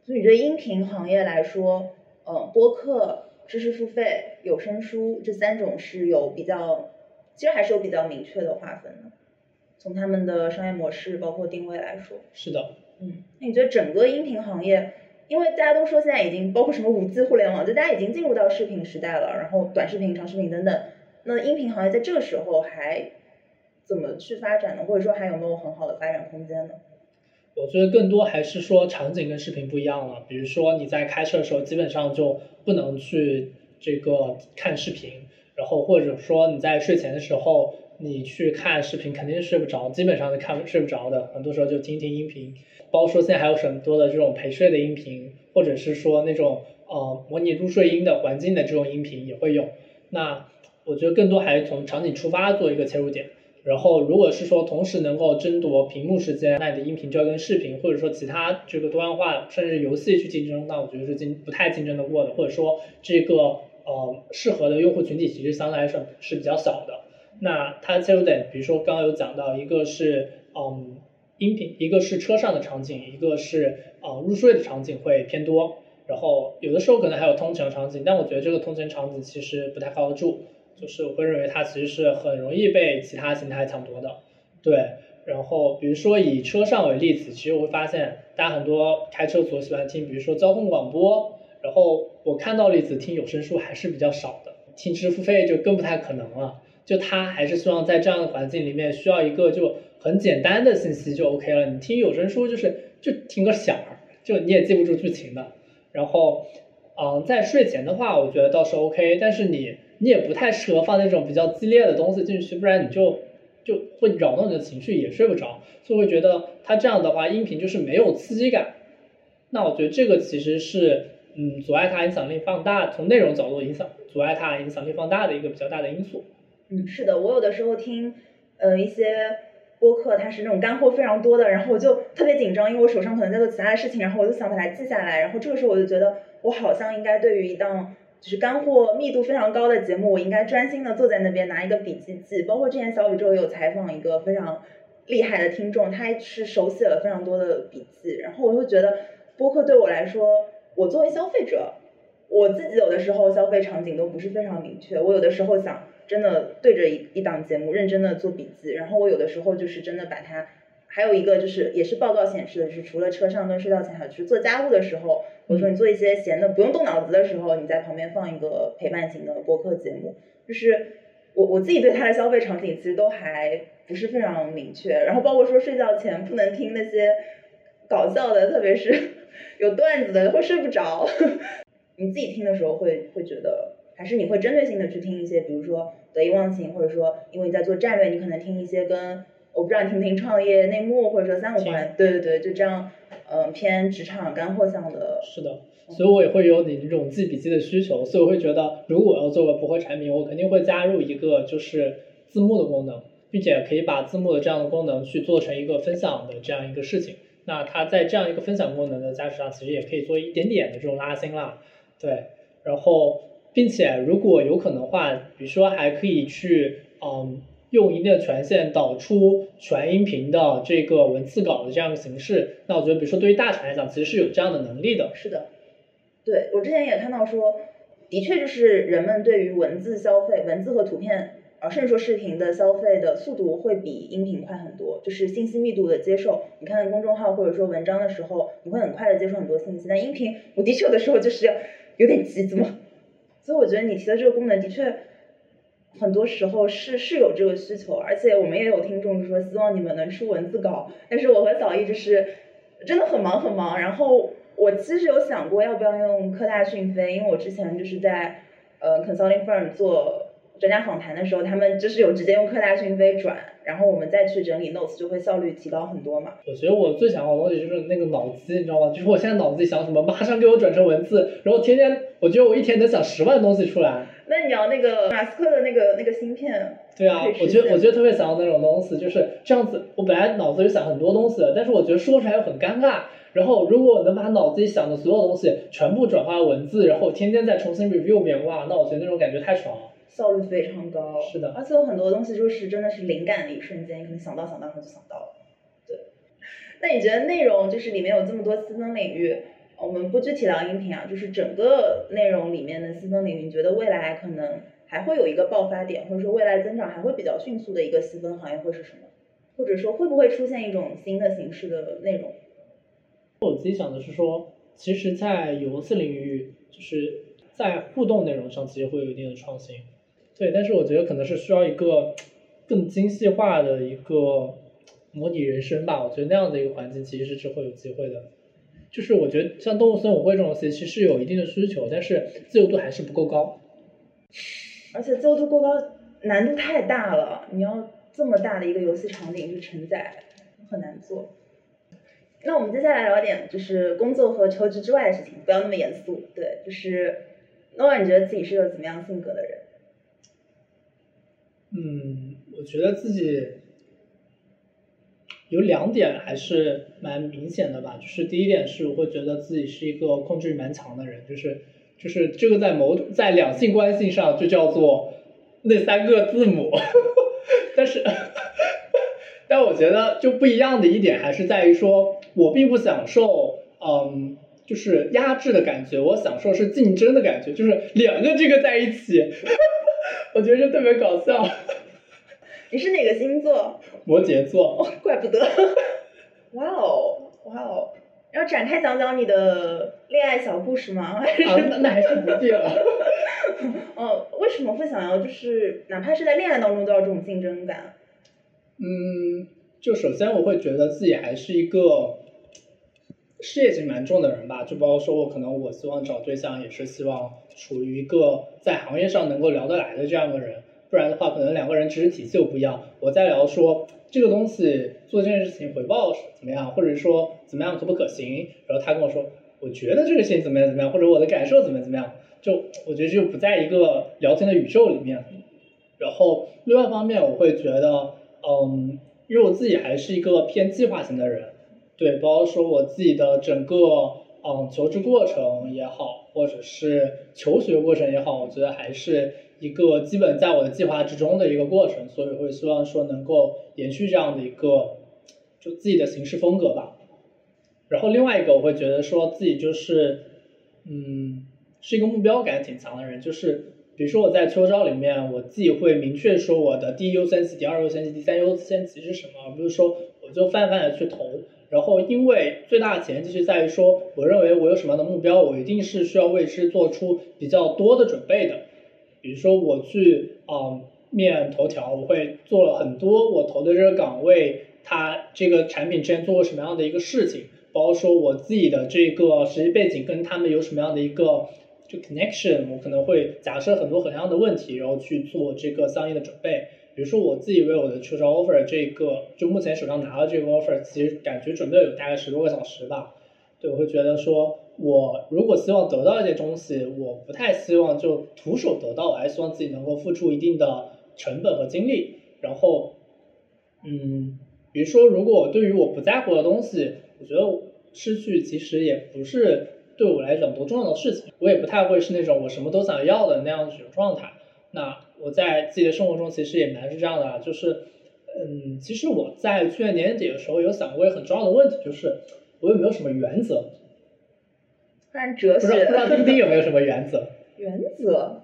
所以，对音频行业来说，嗯，播客。知识付费、有声书这三种是有比较，其实还是有比较明确的划分的。从他们的商业模式包括定位来说，是的，嗯，那你觉得整个音频行业，因为大家都说现在已经包括什么五 G 互联网，就大家已经进入到视频时代了，然后短视频、长视频等等，那音频行业在这个时候还怎么去发展呢？或者说还有没有很好的发展空间呢？我觉得更多还是说场景跟视频不一样了。比如说你在开车的时候，基本上就不能去这个看视频，然后或者说你在睡前的时候，你去看视频肯定睡不着，基本上是看睡不着的。很多时候就听听音频，包括说现在还有很多的这种陪睡的音频，或者是说那种呃模拟入睡音的环境的这种音频也会有。那我觉得更多还是从场景出发做一个切入点。然后，如果是说同时能够争夺屏幕时间，那你的音频就要跟视频或者说其他这个多样化甚至游戏去竞争，那我觉得是竞不太竞争得过的，或者说这个呃适合的用户群体其实相对来说是比较小的。那它切入点，比如说刚刚有讲到，一个是嗯音频，一个是车上的场景，一个是啊入睡的场景会偏多，然后有的时候可能还有通勤的场景，但我觉得这个通勤场景其实不太靠得住。就是我会认为它其实是很容易被其他形态抢夺的，对。然后比如说以车上为例子，其实我会发现大家很多开车所喜欢听，比如说交通广播。然后我看到例子听有声书还是比较少的，听知识付费就更不太可能了。就他还是希望在这样的环境里面需要一个就很简单的信息就 OK 了。你听有声书就是就听个响儿，就你也记不住剧情的。然后嗯，在睡前的话，我觉得倒是 OK，但是你。你也不太适合放那种比较激烈的东西进去，不然你就就会扰动你的情绪，也睡不着。所以会觉得它这样的话，音频就是没有刺激感。那我觉得这个其实是嗯阻碍它影响力放大，从内容角度影响阻碍它影响力放大的一个比较大的因素。嗯，是的，我有的时候听呃一些播客，它是那种干货非常多的，然后我就特别紧张，因为我手上可能在做其他的事情，然后我就想把它记下来，然后这个时候我就觉得我好像应该对于一档。就是干货密度非常高的节目，我应该专心的坐在那边拿一个笔记记。包括之前小宇宙有采访一个非常厉害的听众，他是手写了非常多的笔记。然后我会觉得播客对我来说，我作为消费者，我自己有的时候消费场景都不是非常明确。我有的时候想真的对着一一档节目认真的做笔记，然后我有的时候就是真的把它。还有一个就是，也是报告显示的，就是除了车上跟睡觉前，还有就是做家务的时候，或者说你做一些闲的不用动脑子的时候，你在旁边放一个陪伴型的播客节目。就是我我自己对它的消费场景其实都还不是非常明确。然后包括说睡觉前不能听那些搞笑的，特别是 有段子的，会睡不着。你自己听的时候会会觉得，还是你会针对性的去听一些，比如说得意忘形，或者说因为你在做战略，你可能听一些跟。我不知道你听不听创业内幕，或者说三五环，对对对，就这样，嗯，偏职场干货向的。是的，所以我也会有你这种记笔记的需求，所以我会觉得，如果我要做个播客产品，我肯定会加入一个就是字幕的功能，并且可以把字幕的这样的功能去做成一个分享的这样一个事情。那它在这样一个分享功能的加持上，其实也可以做一点点的这种拉新啦。对，然后，并且如果有可能的话，比如说还可以去，嗯。用一定的权限导出全音频的这个文字稿的这样的形式，那我觉得，比如说对于大厂来讲，其实是有这样的能力的。是的，对我之前也看到说，的确就是人们对于文字消费、文字和图片，啊，甚至说视频的消费的速度会比音频快很多，就是信息密度的接受。你看公众号或者说文章的时候，你会很快的接受很多信息，但音频我的确有的时候就是要有点急，怎么？所以我觉得你提的这个功能的确。很多时候是是有这个需求，而且我们也有听众说希望你们能出文字稿，但是我和小易就是真的很忙很忙。然后我其实有想过要不要用科大讯飞，因为我之前就是在呃 consulting firm 做专家访谈的时候，他们就是有直接用科大讯飞转，然后我们再去整理 notes 就会效率提高很多嘛。我觉得我最想要的东西就是那个脑机，你知道吗？就是我现在脑子里想什么，马上给我转成文字，然后天天，我觉得我一天能想十万东西出来。那你要那个马斯克的那个那个芯片？对啊，我觉得我觉得特别想要那种东西，就是这样子。我本来脑子里想很多东西的，但是我觉得说出来又很尴尬。然后如果能把脑子里想的所有东西全部转化文字，然后天天再重新 review 遍，哇，那我觉得那种感觉太爽了，效率非常高。是的，而且有很多东西就是真的是灵感的一瞬间，可能想到想到然后就想到了。对，那你觉得内容就是里面有这么多细分领域？我们不具体聊音频啊，就是整个内容里面的细分领域，你觉得未来可能还会有一个爆发点，或者说未来增长还会比较迅速的一个细分行业会是什么？或者说会不会出现一种新的形式的内容？我自己想的是说，其实，在游戏领域，就是在互动内容上，其实会有一定的创新。对，但是我觉得可能是需要一个更精细化的一个模拟人生吧。我觉得那样的一个环境，其实是会有机会的。就是我觉得像动物森友会这种游戏，其实有一定的需求，但是自由度还是不够高。而且自由度过高，难度太大了。你要这么大的一个游戏场景去承载，很难做。那我们接下来聊点就是工作和求职之外的事情，不要那么严肃。对，就是 Noah，你觉得自己是个怎么样性格的人？嗯，我觉得自己。有两点还是蛮明显的吧，就是第一点是我会觉得自己是一个控制欲蛮强的人，就是就是这个在某在两性关系上就叫做那三个字母，但是 但我觉得就不一样的一点还是在于说我并不享受嗯就是压制的感觉，我享受是竞争的感觉，就是两个这个在一起，我觉得这特别搞笑。你是哪个星座？摩羯座。哦，怪不得。哇哦，哇哦！要展开讲讲你的恋爱小故事吗？啊，那那还是不必了。哦，为什么会想要就是哪怕是在恋爱当中都要这种竞争感？嗯，就首先我会觉得自己还是一个事业心蛮重的人吧，就包括说我可能我希望找对象也是希望处于一个在行业上能够聊得来的这样的人。不然的话，可能两个人知识体系又不一样。我在聊说这个东西做这件事情回报是怎么样，或者说怎么样可不可行，然后他跟我说，我觉得这个事情怎么样怎么样，或者我的感受怎么怎么样，就我觉得就不在一个聊天的宇宙里面。然后另外一方面，我会觉得，嗯，因为我自己还是一个偏计划型的人，对，包括说我自己的整个嗯求职过程也好，或者是求学过程也好，我觉得还是。一个基本在我的计划之中的一个过程，所以会希望说能够延续这样的一个就自己的行事风格吧。然后另外一个我会觉得说自己就是嗯是一个目标感挺强的人，就是比如说我在秋招里面，我自己会明确说我的第一优先级、第二优先级、第三优先级是什么，而不是说我就泛泛的去投。然后因为最大的前提是在于说，我认为我有什么样的目标，我一定是需要为之做出比较多的准备的。比如说我去啊面头条，我会做了很多我投的这个岗位，它这个产品之前做过什么样的一个事情，包括说我自己的这个实际背景跟他们有什么样的一个就 connection，我可能会假设很多很样的问题，然后去做这个相应的准备。比如说我自己为我的秋招 offer 这个，就目前手上拿的这个 offer，其实感觉准备有大概十多个小时吧。对，我会觉得说。我如果希望得到一些东西，我不太希望就徒手得到，我还希望自己能够付出一定的成本和精力。然后，嗯，比如说，如果对于我不在乎的东西，我觉得失去其实也不是对我来讲多重要的事情。我也不太会是那种我什么都想要的那样一种状态。那我在自己的生活中其实也蛮是这样的，就是，嗯，其实我在去年年底的时候有想过一个很重要的问题，就是我有没有什么原则。突然哲学，不知道丁丁有没有什么原则？原则，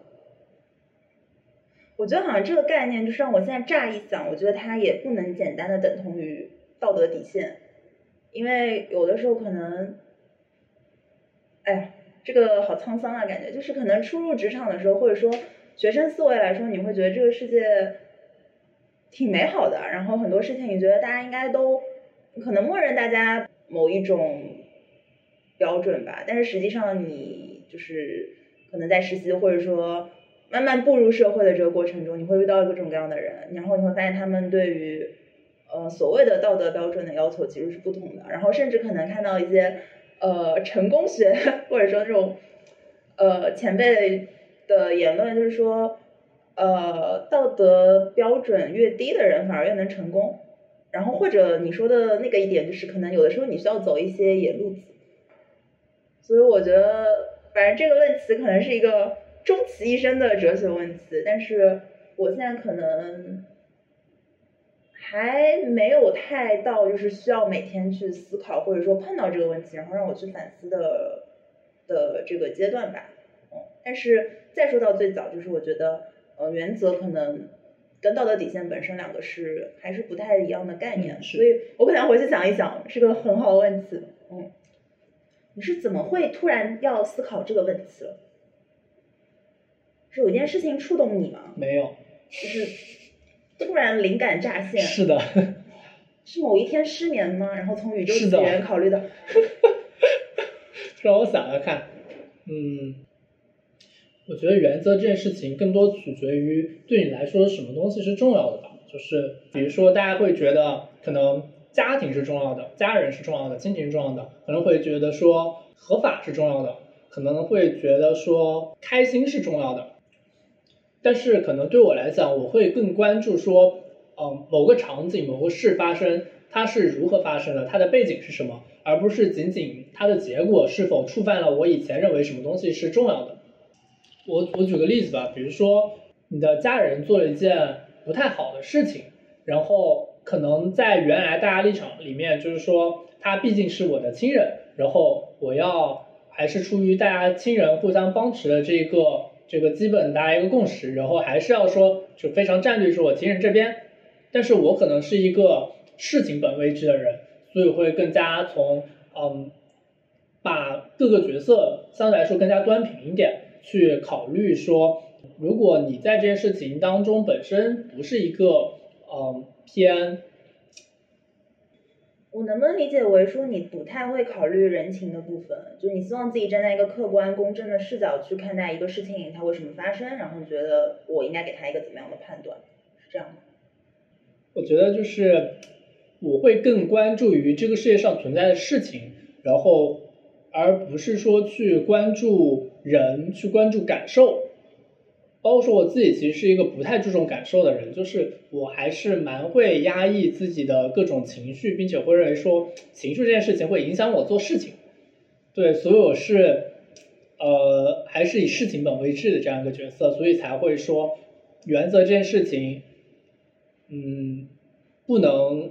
我觉得好像这个概念就是让我现在乍一想，我觉得它也不能简单的等同于道德底线，因为有的时候可能，哎，这个好沧桑啊，感觉就是可能初入职场的时候，或者说学生思维来说，你会觉得这个世界挺美好的，然后很多事情你觉得大家应该都可能默认大家某一种标准吧，但是实际上你就是可能在实习或者说慢慢步入社会的这个过程中，你会遇到各种各样的人，然后你会发现他们对于呃所谓的道德标准的要求其实是不同的，然后甚至可能看到一些呃成功学 或者说这种呃前辈的言论，就是说呃道德标准越低的人反而越能成功，然后或者你说的那个一点就是可能有的时候你需要走一些野路子，所以我觉得反正这个问题可能是一个终其一生的哲学问题，但是我现在可能。还没有太到就是需要每天去思考，或者说碰到这个问题，然后让我去反思的的这个阶段吧。嗯，但是再说到最早，就是我觉得，呃，原则可能跟道德底线本身两个是还是不太一样的概念，所以我可能回去想一想，是个很好的问题。嗯，你是怎么会突然要思考这个问题了？是有一件事情触动你吗？没有，就是。突然灵感乍现，是的，是某一天失眠吗？然后从宇宙起源考虑的，让我想想看，嗯，我觉得原则这件事情更多取决于对你来说什么东西是重要的吧。就是比如说，大家会觉得可能家庭是重要的，家人是重要的，亲情重要的，可能会觉得说合法是重要的，可能会觉得说开心是重要的。但是可能对我来讲，我会更关注说，嗯，某个场景、某个事发生，它是如何发生的，它的背景是什么，而不是仅仅它的结果是否触犯了我以前认为什么东西是重要的。我我举个例子吧，比如说你的家人做了一件不太好的事情，然后可能在原来大家立场里面，就是说他毕竟是我的亲人，然后我要还是出于大家亲人互相帮持的这一个。这个基本大家一个共识，然后还是要说，就非常站队是我亲人这边，但是我可能是一个事情本位制的人，所以会更加从嗯，把各个角色相对来说更加端平一点去考虑说，如果你在这件事情当中本身不是一个嗯偏。我能不能理解为说你不太会考虑人情的部分，就是你希望自己站在一个客观公正的视角去看待一个事情它为什么发生，然后你觉得我应该给他一个怎么样的判断，是这样吗？我觉得就是我会更关注于这个世界上存在的事情，然后而不是说去关注人，去关注感受。包括说我自己其实是一个不太注重感受的人，就是我还是蛮会压抑自己的各种情绪，并且会认为说情绪这件事情会影响我做事情。对，所以我是呃还是以事情本位制的这样一个角色，所以才会说原则这件事情，嗯，不能，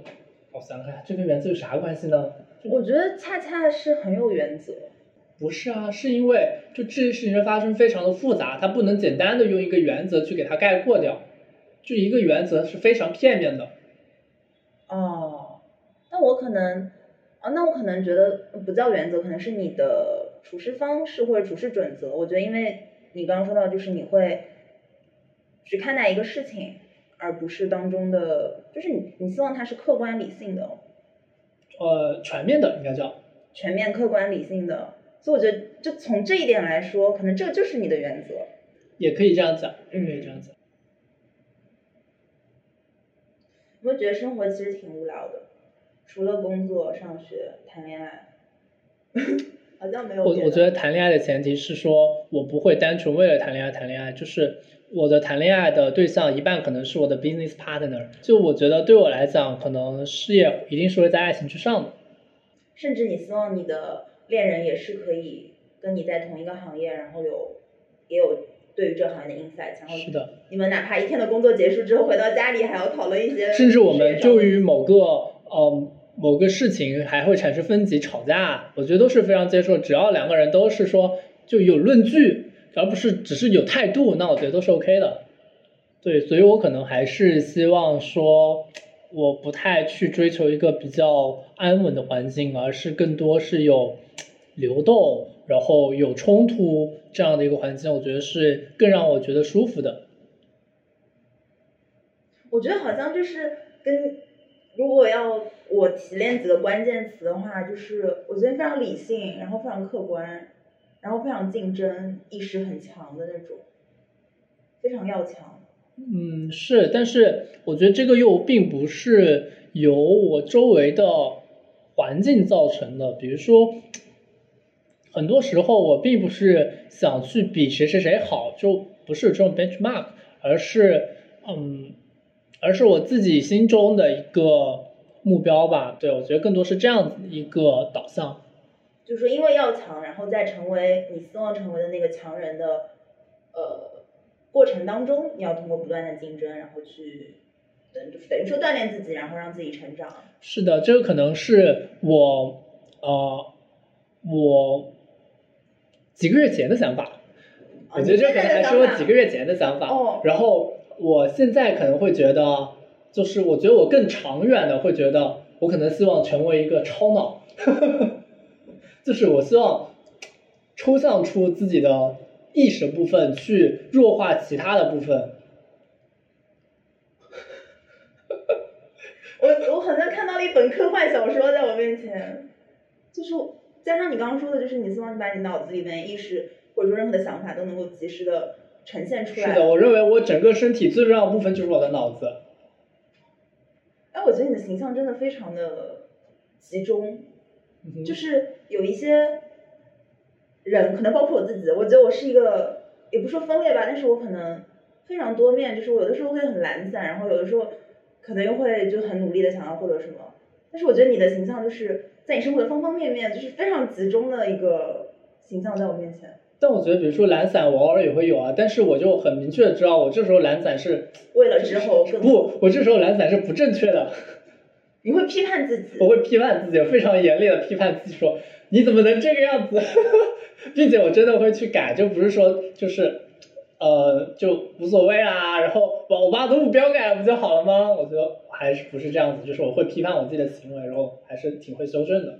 我想想看，这跟原则有啥关系呢？我觉得恰恰是很有原则。不是啊，是因为就这件事情的发生非常的复杂，它不能简单的用一个原则去给它概括掉，就一个原则是非常片面的。哦，那我可能，啊，那我可能觉得不叫原则，可能是你的处事方式或者处事准则。我觉得，因为你刚刚说到，就是你会去看待一个事情，而不是当中的，就是你你希望它是客观理性的。呃，全面的应该叫全面客观理性的。所以我觉得，就从这一点来说，可能这就是你的原则。也可以这样讲，也可以这样讲。有没有觉得生活其实挺无聊的？除了工作、上学、谈恋爱，好像没有。我我觉得谈恋爱的前提是说，我不会单纯为了谈恋爱谈恋爱，就是我的谈恋爱的对象一半可能是我的 business partner。就我觉得对我来讲，可能事业一定是会在爱情之上的。甚至你希望你的。恋人也是可以跟你在同一个行业，然后有也有对于这行业的 insight，然后是的，你们哪怕一天的工作结束之后回到家里，还要讨论一些，甚至我们就于某个呃某个事情还会产生分歧吵架，我觉得都是非常接受，只要两个人都是说就有论据，而不是只是有态度，那我觉得都是 OK 的。对，所以我可能还是希望说。我不太去追求一个比较安稳的环境，而是更多是有流动，然后有冲突这样的一个环境，我觉得是更让我觉得舒服的。我觉得好像就是跟如果要我提炼几个关键词的话，就是我觉得非常理性，然后非常客观，然后非常竞争意识很强的那种，非常要强。嗯，是，但是我觉得这个又并不是由我周围的环境造成的。比如说，很多时候我并不是想去比谁谁谁好，就不是这种 benchmark，而是嗯，而是我自己心中的一个目标吧。对，我觉得更多是这样子一个导向。就是说因为要强，然后在成为你希望成为的那个强人的，呃。过程当中，你要通过不断的竞争，然后去等等于说锻炼自己，然后让自己成长。是的，这个可能是我呃我几个月前的想法。我觉得这可能还是我几个月前的想法。哦。然后我现在可能会觉得，就是我觉得我更长远的会觉得，我可能希望成为一个超脑，就是我希望抽象出自己的。意识部分去弱化其他的部分。我我好像看到了一本科幻小说在我面前，就是加上你刚刚说的，就是你希望你把你脑子里面意识或者说任何的想法都能够及时的呈现出来。是的，我认为我整个身体最重要的部分就是我的脑子。哎，我觉得你的形象真的非常的集中，就是有一些。人可能包括我自己，我觉得我是一个，也不说分裂吧，但是我可能非常多面，就是我有的时候会很懒散，然后有的时候可能又会就很努力的想要获得什么。但是我觉得你的形象就是在你生活的方方面面，就是非常集中的一个形象在我面前。但我觉得，比如说懒散，我偶尔也会有啊，但是我就很明确的知道，我这时候懒散是为了之后不，我这时候懒散是不正确的。你会批判自己？我会批判自己，非常严厉的批判自己，说你怎么能这个样子？并且我真的会去改，就不是说就是，呃，就无所谓啊，然后把我把我的目标改了不就好了吗？我觉得还是不是这样子，就是我会批判我自己的行为，然后还是挺会修正的。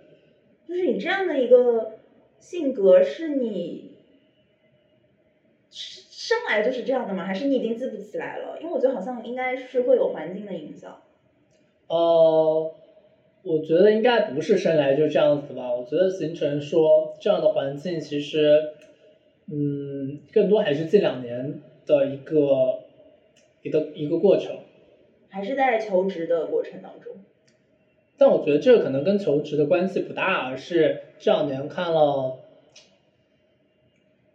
就是你这样的一个性格，是你生来就是这样的吗？还是你已经记不起来了？因为我觉得好像应该是会有环境的影响。呃。我觉得应该不是生来就这样子吧。我觉得形成说这样的环境，其实，嗯，更多还是近两年的一个一个一个过程。还是在求职的过程当中。但我觉得这个可能跟求职的关系不大，而是这两年看了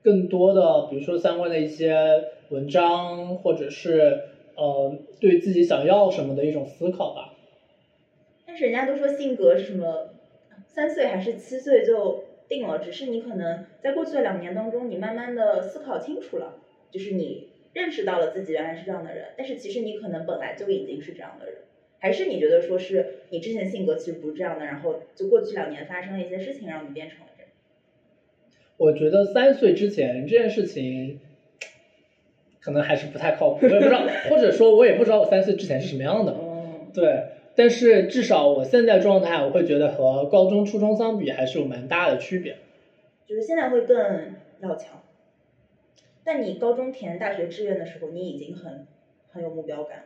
更多的，比如说相关的一些文章，或者是呃对自己想要什么的一种思考吧。人家都说性格是什么，三岁还是七岁就定了，只是你可能在过去的两年当中，你慢慢的思考清楚了，就是你认识到了自己原来是这样的人，但是其实你可能本来就已经是这样的人，还是你觉得说是你之前性格其实不是这样的，然后就过去两年发生了一些事情让你变成了这样。我觉得三岁之前这件事情，可能还是不太靠谱，我也不知道，或者说我也不知道我三岁之前是什么样的，嗯对。但是至少我现在状态，我会觉得和高中、初中相比还是有蛮大的区别。就是现在会更要强。但你高中填大学志愿的时候，你已经很很有目标感。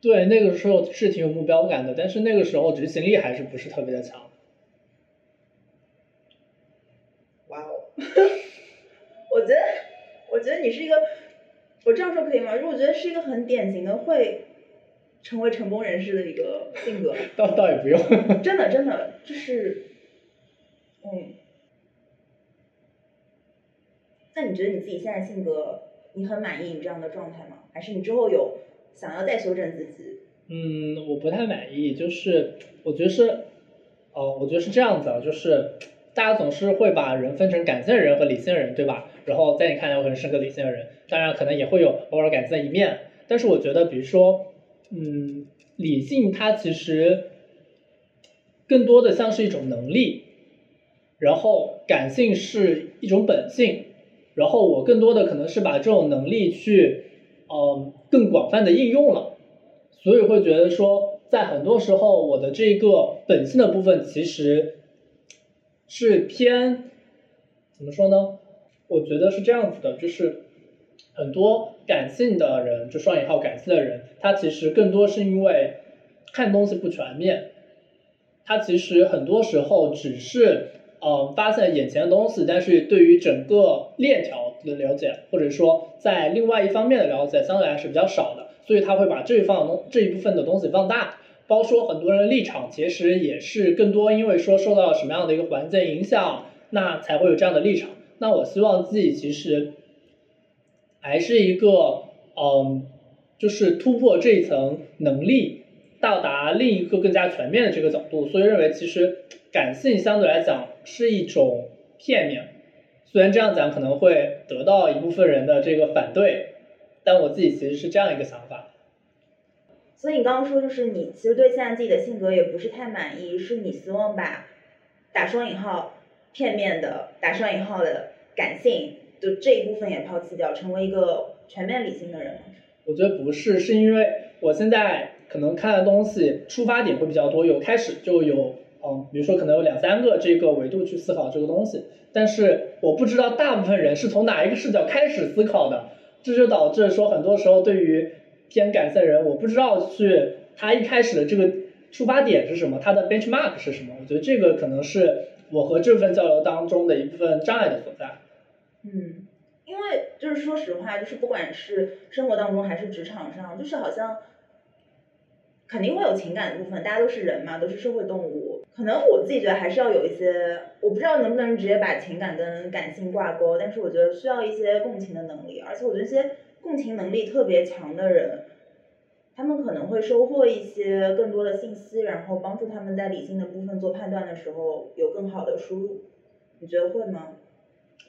对，那个时候是挺有目标感的，但是那个时候执行力还是不是特别的强。哇哦！我觉得，我觉得你是一个，我这样说可以吗？如果觉得是一个很典型的会。成为成功人士的一个性格，倒倒也不用，真的真的就是，嗯，那你觉得你自己现在性格，你很满意你这样的状态吗？还是你之后有想要再修正自己？嗯，我不太满意，就是我觉得是，哦，我觉得是这样子啊，就是大家总是会把人分成感性人和理性人，对吧？然后在你看来我可能是个理性的人，当然可能也会有偶尔感性的一面，但是我觉得，比如说。嗯，理性它其实更多的像是一种能力，然后感性是一种本性，然后我更多的可能是把这种能力去，嗯，更广泛的应用了，所以会觉得说，在很多时候我的这个本性的部分其实是偏怎么说呢？我觉得是这样子的，就是很多感性的人，就双引号感性的人，他其实更多是因为看东西不全面，他其实很多时候只是嗯发现眼前的东西，但是对于整个链条的了解，或者说在另外一方面的了解，相对来是比较少的，所以他会把这一方东这一部分的东西放大。包说很多人的立场，其实也是更多因为说受到了什么样的一个环境影响，那才会有这样的立场。那我希望自己其实还是一个，嗯，就是突破这一层能力，到达另一个更加全面的这个角度。所以认为其实感性相对来讲是一种片面，虽然这样讲可能会得到一部分人的这个反对，但我自己其实是这样一个想法。所以你刚刚说，就是你其实对现在自己的性格也不是太满意，是你希望把打双引号片面的打双引号的感性就这一部分也抛弃掉，成为一个全面理性的人吗？我觉得不是，是因为我现在可能看的东西出发点会比较多，有开始就有嗯，比如说可能有两三个这个维度去思考这个东西，但是我不知道大部分人是从哪一个视角开始思考的，这就导致说很多时候对于。偏感性人，我不知道去他一开始的这个出发点是什么，他的 benchmark 是什么？我觉得这个可能是我和这份交流当中的一部分障碍的所在。嗯，因为就是说实话，就是不管是生活当中还是职场上，就是好像肯定会有情感的部分，大家都是人嘛，都是社会动物。可能我自己觉得还是要有一些，我不知道能不能直接把情感跟感性挂钩，但是我觉得需要一些共情的能力，而且我觉得一些。共情能力特别强的人，他们可能会收获一些更多的信息，然后帮助他们在理性的部分做判断的时候有更好的输入。你觉得会吗？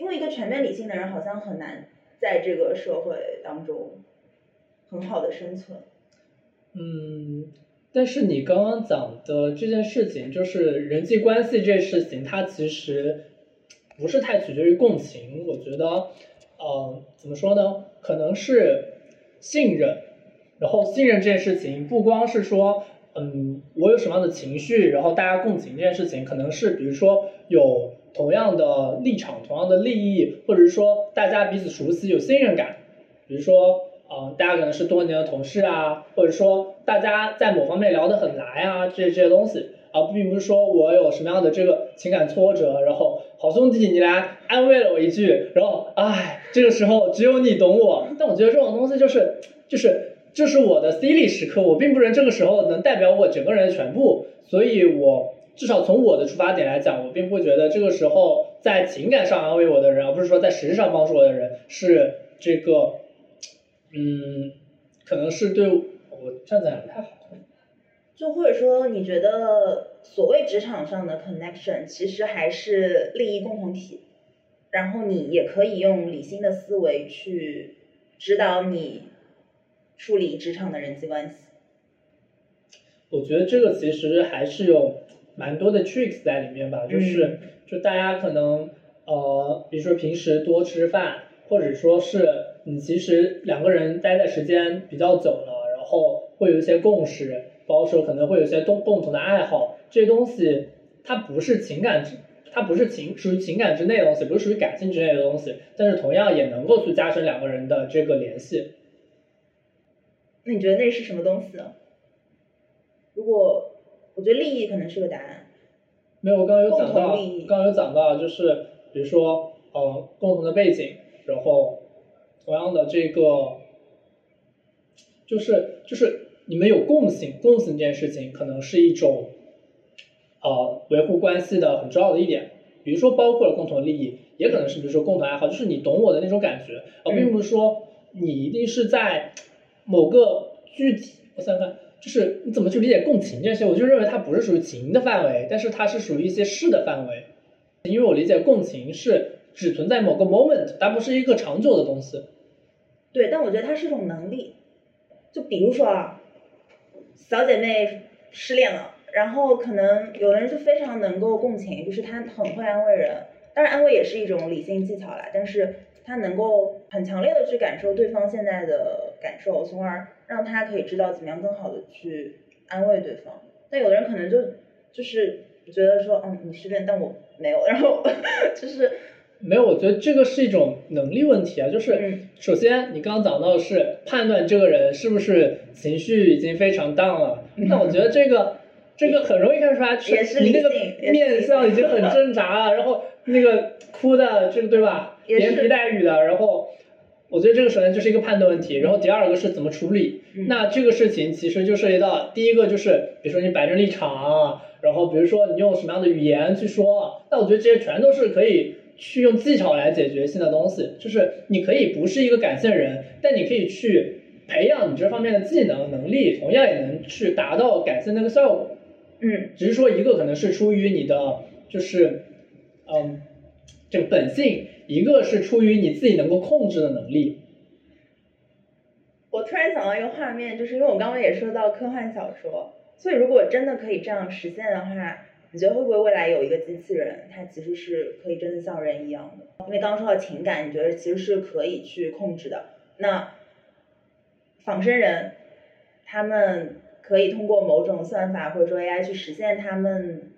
因为一个全面理性的人好像很难在这个社会当中很好的生存。嗯，但是你刚刚讲的这件事情，就是人际关系这事情，它其实不是太取决于共情。我觉得。嗯，怎么说呢？可能是信任，然后信任这件事情不光是说，嗯，我有什么样的情绪，然后大家共情这件事情，可能是比如说有同样的立场、同样的利益，或者是说大家彼此熟悉、有信任感。比如说，嗯，大家可能是多年的同事啊，或者说大家在某方面聊得很来啊，这这些东西。而并不是说我有什么样的这个情感挫折，然后好兄弟你来安慰了我一句，然后哎，这个时候只有你懂我。但我觉得这种东西就是就是这是我的 C 力时刻，我并不能这个时候能代表我整个人的全部，所以我至少从我的出发点来讲，我并不觉得这个时候在情感上安慰我的人，而不是说在实质上帮助我的人是这个，嗯，可能是对我站在不太好。就或者说，你觉得所谓职场上的 connection，其实还是利益共同体，然后你也可以用理性的思维去指导你处理职场的人际关系。我觉得这个其实还是有蛮多的 tricks 在里面吧，就是就大家可能呃，比如说平时多吃饭，或者说是你其实两个人待的时间比较久了，然后会有一些共识。包括说可能会有一些共共同的爱好，这些东西它不是情感之，它不是情属于情感之内的东西，不是属于感性之内的东西，但是同样也能够去加深两个人的这个联系。那你觉得那是什么东西呢？如果我觉得利益可能是个答案。没有，我刚刚有讲到，刚刚有讲到，就是比如说，呃，共同的背景，然后同样的这个，就是就是。你们有共性，共性这件事情可能是一种，呃，维护关系的很重要的一点。比如说，包括了共同的利益，也可能是比如说共同爱好，就是你懂我的那种感觉，而并不是说你一定是在某个具体。我想想看，就是你怎么去理解共情这些？我就认为它不是属于情的范围，但是它是属于一些事的范围。因为我理解共情是只存在某个 moment，它不是一个长久的东西。对，但我觉得它是一种能力。就比如说啊。小姐妹失恋了，然后可能有的人就非常能够共情，就是他很会安慰人。当然，安慰也是一种理性技巧啦，但是他能够很强烈的去感受对方现在的感受，从而让他可以知道怎么样更好的去安慰对方。但有的人可能就就是觉得说，嗯，你失恋，但我没有，然后 就是没有，我觉得这个是一种能力问题啊，就是嗯。首先你刚刚讲到的是判断这个人是不是情绪已经非常 down 了，那我觉得这个这个很容易看出来，也是你那个面相已经很挣扎了，然后那个哭的这个对吧，连皮带雨的，然后我觉得这个首先就是一个判断问题，然后第二个是怎么处理，嗯那这个事情其实就涉及到第一个就是，比如说你摆正立场，然后比如说你用什么样的语言去说，那我觉得这些全都是可以去用技巧来解决性的东西。就是你可以不是一个感性人，但你可以去培养你这方面的技能能力，同样也能去达到感性那个效果。嗯只是说一个可能是出于你的就是嗯这个本性，一个是出于你自己能够控制的能力。我突然想到一个画面，就是因为我刚刚也说到科幻小说，所以如果真的可以这样实现的话，你觉得会不会未来有一个机器人，它其实是可以真的像人一样的？因为刚刚说到情感，你觉得其实是可以去控制的。那仿生人，他们可以通过某种算法或者说 AI 去实现他们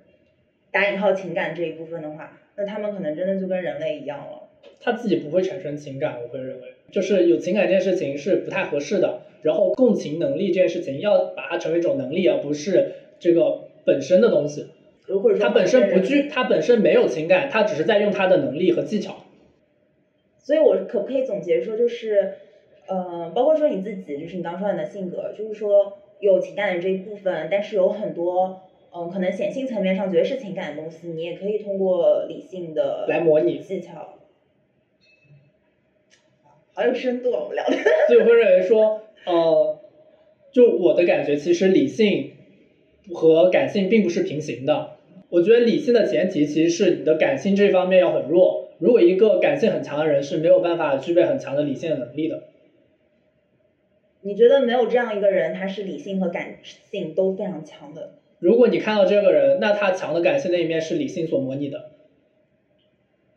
打引号情感这一部分的话，那他们可能真的就跟人类一样了。他自己不会产生情感，我会认为，就是有情感这件事情是不太合适的。然后共情能力这件事情，要把它成为一种能力，而不是这个本身的东西。或者说它本身不具，他本身没有情感，他只是在用他的能力和技巧。所以，我可不可以总结说，就是，呃，包括说你自己，就是你刚说你的性格，就是说有情感的这一部分，但是有很多，嗯、可能显性层面上觉得是情感的东西，你也可以通过理性的来模拟技巧。好有深度啊，我们聊的。所以我会认为说，呃，就我的感觉，其实理性和感性并不是平行的。我觉得理性的前提其实是你的感性这方面要很弱。如果一个感性很强的人是没有办法具备很强的理性的能力的。你觉得没有这样一个人，他是理性和感性都非常强的？如果你看到这个人，那他强的感性那一面是理性所模拟的，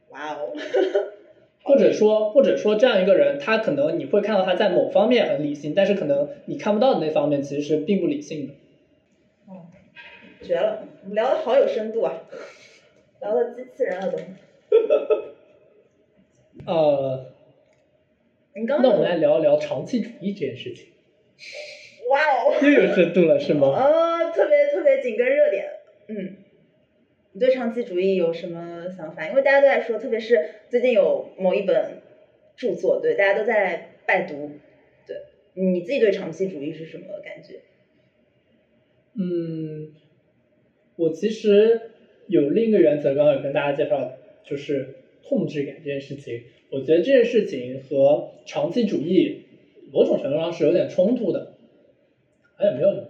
哇哦，或者说，或者说这样一个人，他可能你会看到他在某方面很理性，但是可能你看不到的那方面其实是并不理性的。哦绝了！我们聊的好有深度啊，聊到机器人了都。呃，你刚刚那我们来聊一聊长期主义这件事情，哇哦！又有深度了是吗？呃，紧跟热点，嗯，你对长期主义有什么想法？因为大家都在说，特别是最近有某一本著作，对，大家都在拜读，对，你自己对长期主义是什么感觉？嗯，我其实有另一个原则，刚刚有跟大家介绍，就是控制感这件事情。我觉得这件事情和长期主义某种程度上是有点冲突的，好哎，没有什么，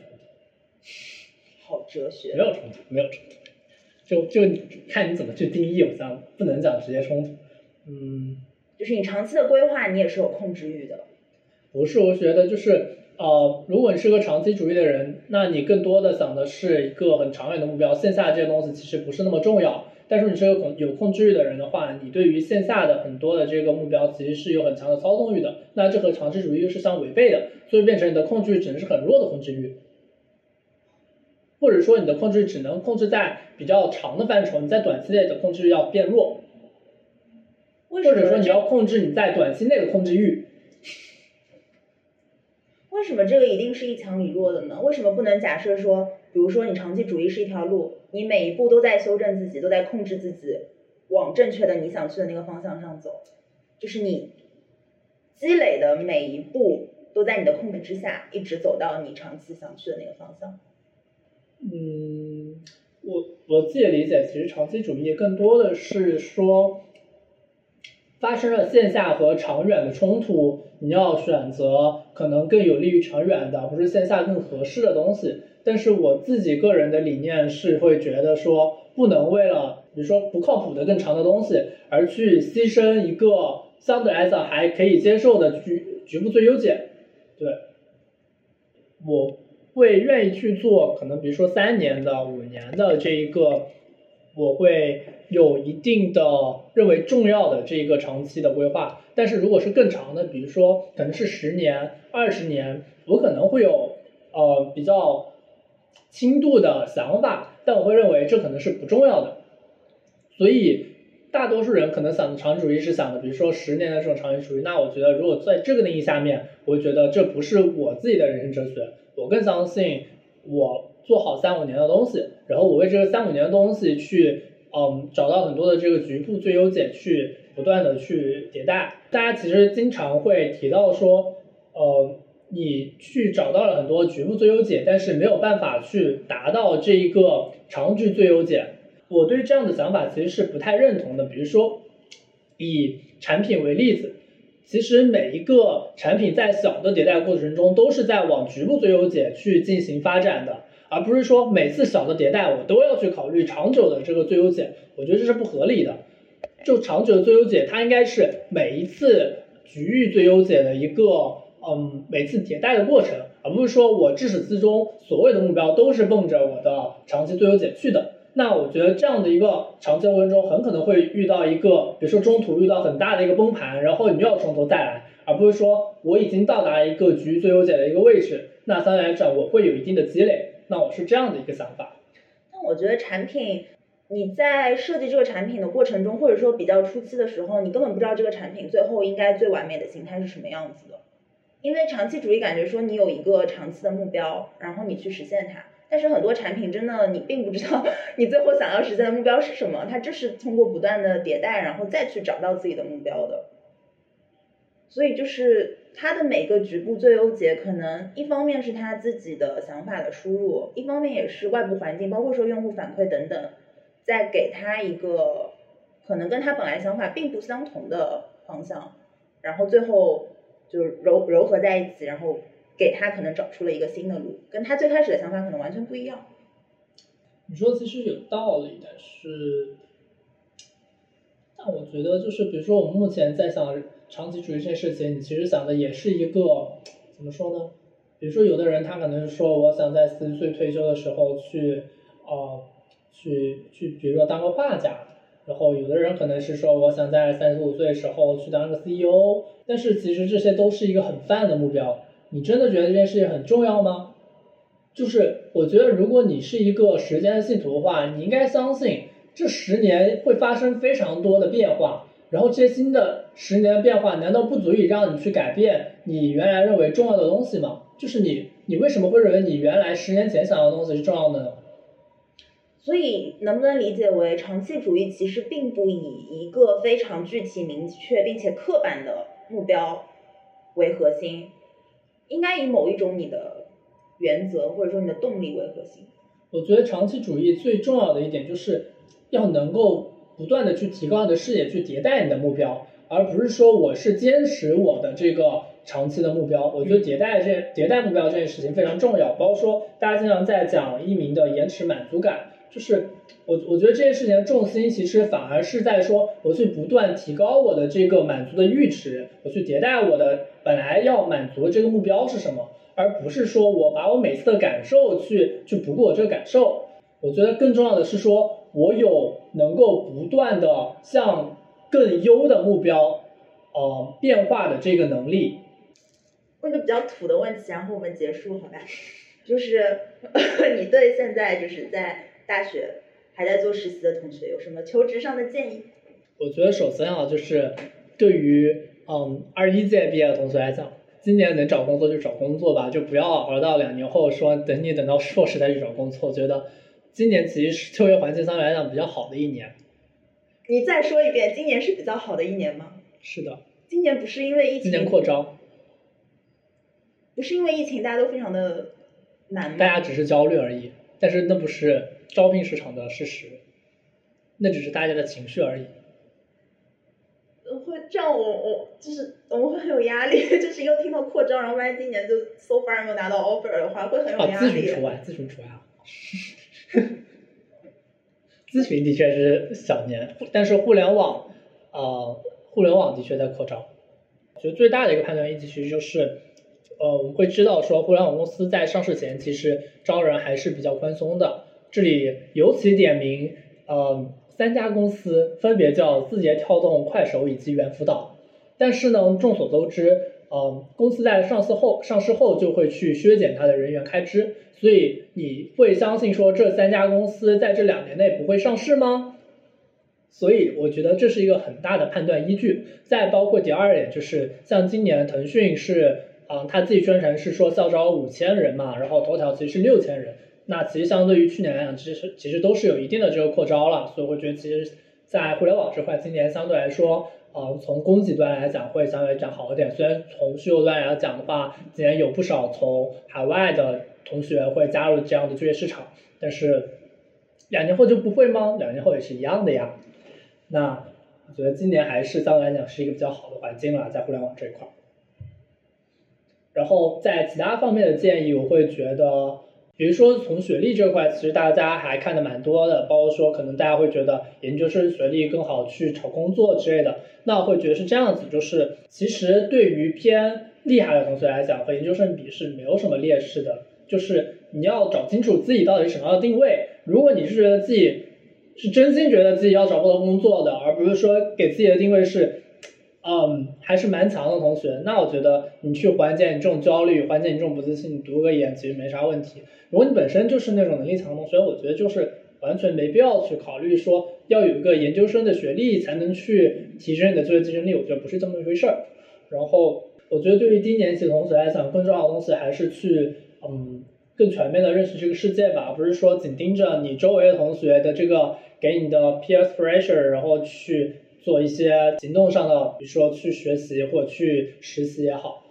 哲学没，有冲突，没有冲突，就就看你怎么去定义，我想不能讲直接冲突。嗯，就是你长期的规划，你也是有控制欲的。不是，我觉得就是呃，如果你是个长期主义的人，那你更多的想的是一个很长远的目标，线下这些东西其实不是那么重要。但是你是个控有控制欲的人的话，你对于线下的很多的这个目标其实是有很强的操纵欲的，那这和长期主义又是相违背的，所以变成你的控制欲只能是很弱的控制欲，或者说你的控制只能控制在比较长的范畴，你在短期内的控制欲要变弱，或者说你要控制你在短期内的控制欲。为什么这个一定是一强一弱的呢？为什么不能假设说，比如说你长期主义是一条路，你每一步都在修正自己，都在控制自己，往正确的你想去的那个方向上走，就是你积累的每一步都在你的控制之下，一直走到你长期想去的那个方向。嗯，我我自己的理解，其实长期主义更多的是说，发生了线下和长远的冲突，你要选择可能更有利于长远的，不是线下更合适的东西。但是我自己个人的理念是会觉得说，不能为了比如说不靠谱的更长的东西，而去牺牲一个相对来讲还可以接受的局局部最优解。对，我会愿意去做，可能比如说三年的、五年的这一个，我会有一定的认为重要的这一个长期的规划。但是如果是更长的，比如说可能是十年、二十年，我可能会有呃比较轻度的想法，但我会认为这可能是不重要的。所以大多数人可能想的长期主义是想的，比如说十年的这种长期主义。那我觉得，如果在这个定义下面，我觉得这不是我自己的人生哲学。我更相信，我做好三五年的东西，然后我为这个三五年的东西去，嗯，找到很多的这个局部最优解，去不断的去迭代。大家其实经常会提到说，呃，你去找到了很多局部最优解，但是没有办法去达到这一个长局最优解。我对这样的想法其实是不太认同的。比如说，以产品为例子。其实每一个产品在小的迭代过程中，都是在往局部最优解去进行发展的，而不是说每次小的迭代我都要去考虑长久的这个最优解。我觉得这是不合理的。就长久的最优解，它应该是每一次局域最优解的一个，嗯，每次迭代的过程，而不是说我至始至终所有的目标都是奔着我的长期最优解去的。那我觉得这样的一个长期过程中，很可能会遇到一个，比如说中途遇到很大的一个崩盘，然后你又要从头再来，而不是说我已经到达一个局最优解的一个位置，那相对来讲我会有一定的积累，那我是这样的一个想法。那我觉得产品你在设计这个产品的过程中，或者说比较初期的时候，你根本不知道这个产品最后应该最完美的形态是什么样子的，因为长期主义感觉说你有一个长期的目标，然后你去实现它。但是很多产品真的你并不知道 你最后想要实现的目标是什么，它就是通过不断的迭代，然后再去找到自己的目标的。所以就是它的每个局部最优解，可能一方面是他自己的想法的输入，一方面也是外部环境，包括说用户反馈等等，在给他一个可能跟他本来想法并不相同的方向，然后最后就是揉揉合在一起，然后。给他可能找出了一个新的路，跟他最开始的想法可能完全不一样。你说其实有道理，但是，但我觉得就是比如说我们目前在想长期主义这件事情，你其实想的也是一个怎么说呢？比如说有的人他可能是说我想在四十岁退休的时候去呃去去比如说当个画家，然后有的人可能是说我想在三十五岁的时候去当个 CEO，但是其实这些都是一个很泛的目标。你真的觉得这件事情很重要吗？就是我觉得，如果你是一个时间的信徒的话，你应该相信这十年会发生非常多的变化，然后这些新的十年的变化，难道不足以让你去改变你原来认为重要的东西吗？就是你，你为什么会认为你原来十年前想要的东西是重要的呢？所以，能不能理解为长期主义其实并不以一个非常具体、明确并且刻板的目标为核心？应该以某一种你的原则或者说你的动力为核心。我觉得长期主义最重要的一点就是要能够不断的去提高你的视野，去迭代你的目标，而不是说我是坚持我的这个长期的目标。我觉得迭代这迭代目标这件事情非常重要，包括说大家经常在讲一鸣的延迟满足感，就是我我觉得这件事情的重心其实反而是在说我去不断提高我的这个满足的阈值，我去迭代我的。本来要满足的这个目标是什么，而不是说我把我每次的感受去去不顾我这个感受。我觉得更重要的是说，我有能够不断的向更优的目标，呃，变化的这个能力。问个比较土的问题，然后我们结束，好吧？就是 你对现在就是在大学还在做实习的同学有什么求职上的建议？我觉得首先啊，就是对于。嗯，二一届毕业的同学来讲，今年能找工作就找工作吧，就不要熬到两年后说等你等到硕士再去找工作。我觉得今年其实是就业环境相对来讲比较好的一年。你再说一遍，今年是比较好的一年吗？是的。今年不是因为疫情。今年扩招。不是因为疫情，大家都非常的难？大家只是焦虑而已，但是那不是招聘市场的事实，那只是大家的情绪而已。会这样，我我就是我们会很有压力，就是又听到扩招，然后万一今年就 so far 没有拿到 offer 的话，会很有压力。咨询除外，咨询除外啊。咨询的确是小年，但是互联网，呃，互联网的确在扩招。我觉得最大的一个判断依据其实就是，呃，我们会知道说，互联网公司在上市前其实招人还是比较宽松的。这里尤其点名，呃。三家公司分别叫字节跳动、快手以及猿辅导，但是呢，众所周知，嗯，公司在上市后，上市后就会去削减它的人员开支，所以你会相信说这三家公司在这两年内不会上市吗？所以我觉得这是一个很大的判断依据。再包括第二点，就是像今年腾讯是，嗯，他自己宣传是说校招五千人嘛，然后头条其实是六千人，那其实相对于去年来讲，其实其实都是有一定的这个扩招了。所以我觉得其实，在互联网这块，今年相对来说，呃，从供给端来讲会相对来讲好一点。虽然从需求端来讲的话，今年有不少从海外的同学会加入这样的就业市场，但是两年后就不会吗？两年后也是一样的呀。那我觉得今年还是相对来讲是一个比较好的环境了，在互联网这一块。然后在其他方面的建议，我会觉得，比如说从学历这块，其实大家还看的蛮多的，包括说可能大家会觉得研究生学历更好去找工作之类的。那我会觉得是这样子，就是其实对于偏厉害的同学来讲，和研究生比是没有什么劣势的，就是你要找清楚自己到底什么样的定位。如果你是觉得自己是真心觉得自己要找不到工作的，而不是说给自己的定位是，嗯，还是蛮强的同学。那我觉得你去缓解你这种焦虑，缓解你这种不自信，读个研其实没啥问题。如果你本身就是那种能力强的同学，我觉得就是完全没必要去考虑说要有一个研究生的学历才能去提升你的就业竞争力。我觉得不是这么一回事儿。然后我觉得对于低年级的同学来讲，更重要的东西还是去，嗯，更全面的认识这个世界吧，不是说紧盯着你周围的同学的这个。给你的 peer pressure，然后去做一些行动上的，比如说去学习或者去实习也好。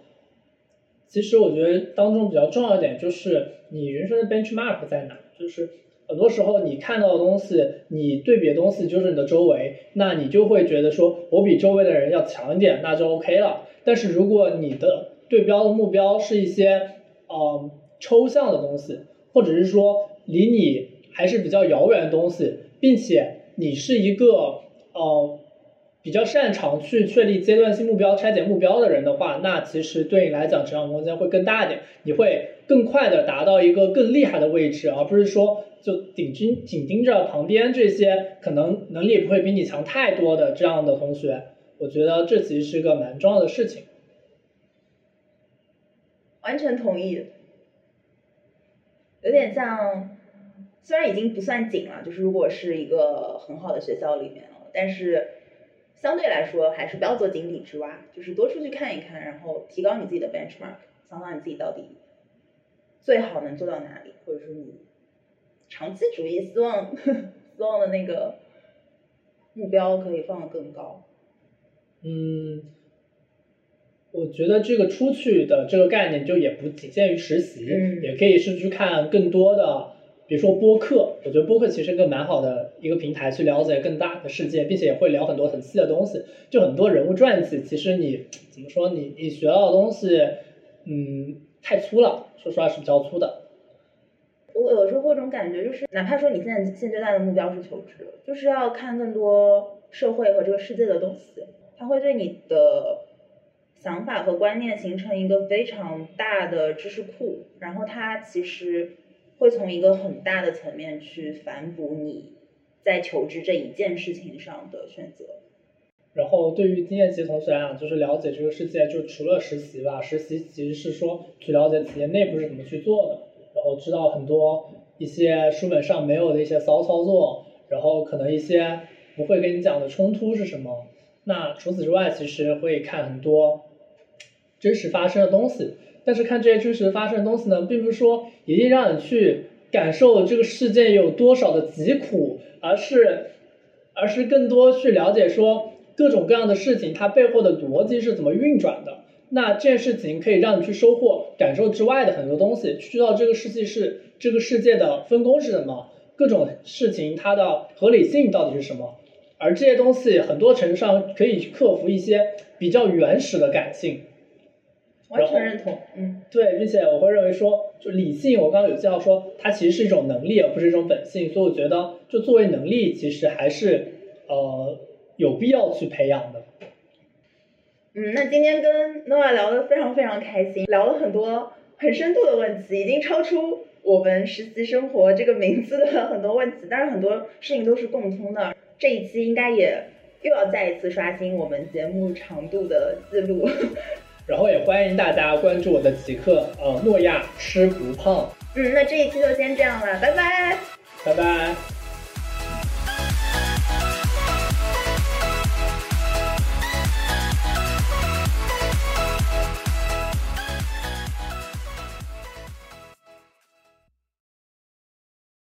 其实我觉得当中比较重要一点就是你人生的 benchmark 在哪，就是很多时候你看到的东西，你对比的东西就是你的周围，那你就会觉得说我比周围的人要强一点，那就 OK 了。但是如果你的对标的目标是一些嗯抽象的东西，或者是说离你还是比较遥远的东西。并且你是一个呃比较擅长去确立阶段性目标、拆解目标的人的话，那其实对你来讲成长空间会更大一点，你会更快的达到一个更厉害的位置，而不是说就紧盯紧盯着旁边这些可能能力不会比你强太多的这样的同学。我觉得这其实是个蛮重要的事情。完全同意，有点像。虽然已经不算紧了，就是如果是一个很好的学校里面，但是相对来说还是不要做井底之蛙，就是多出去看一看，然后提高你自己的 benchmark，想想你自己到底最好能做到哪里，或者说你长期主义希望希望的那个目标可以放得更高。嗯，我觉得这个出去的这个概念就也不仅限于实习，也可以是去看更多的。比如说播客，我觉得播客其实一个蛮好的一个平台，去了解更大的世界，并且也会聊很多很细的东西。就很多人物传记，其实你怎么说，你你学到的东西，嗯，太粗了，说实话是比较粗的。我有时候会有种感觉，就是哪怕说你现在现阶段的目标是求职，就是要看更多社会和这个世界的东西，它会对你的想法和观念形成一个非常大的知识库，然后它其实。会从一个很大的层面去反哺你在求职这一件事情上的选择。然后对于经验级同学来讲，就是了解这个世界，就除了实习吧，实习其实是说去了解企业内部是怎么去做的，然后知道很多一些书本上没有的一些骚操作，然后可能一些不会跟你讲的冲突是什么。那除此之外，其实会看很多真实发生的东西。但是看这些真实发生的东西呢，并不是说一定让你去感受这个世界有多少的疾苦，而是，而是更多去了解说各种各样的事情它背后的逻辑是怎么运转的。那这件事情可以让你去收获感受之外的很多东西，去知道这个世界是这个世界的分工是什么，各种事情它的合理性到底是什么。而这些东西很多程度上可以克服一些比较原始的感性。完全认同，嗯，对，并且我会认为说，就理性，我刚刚有介绍说，它其实是一种能力，而不是一种本性，所以我觉得，就作为能力，其实还是呃有必要去培养的。嗯，那今天跟 Noah 聊的非常非常开心，聊了很多很深度的问题，已经超出我们实习生活这个名字的 很多问题，但是很多事情都是共通的。这一期应该也又要再一次刷新我们节目长度的记录。然后也欢迎大家关注我的极客，呃，诺亚吃不胖。嗯，那这一期就先这样了，拜拜，拜拜。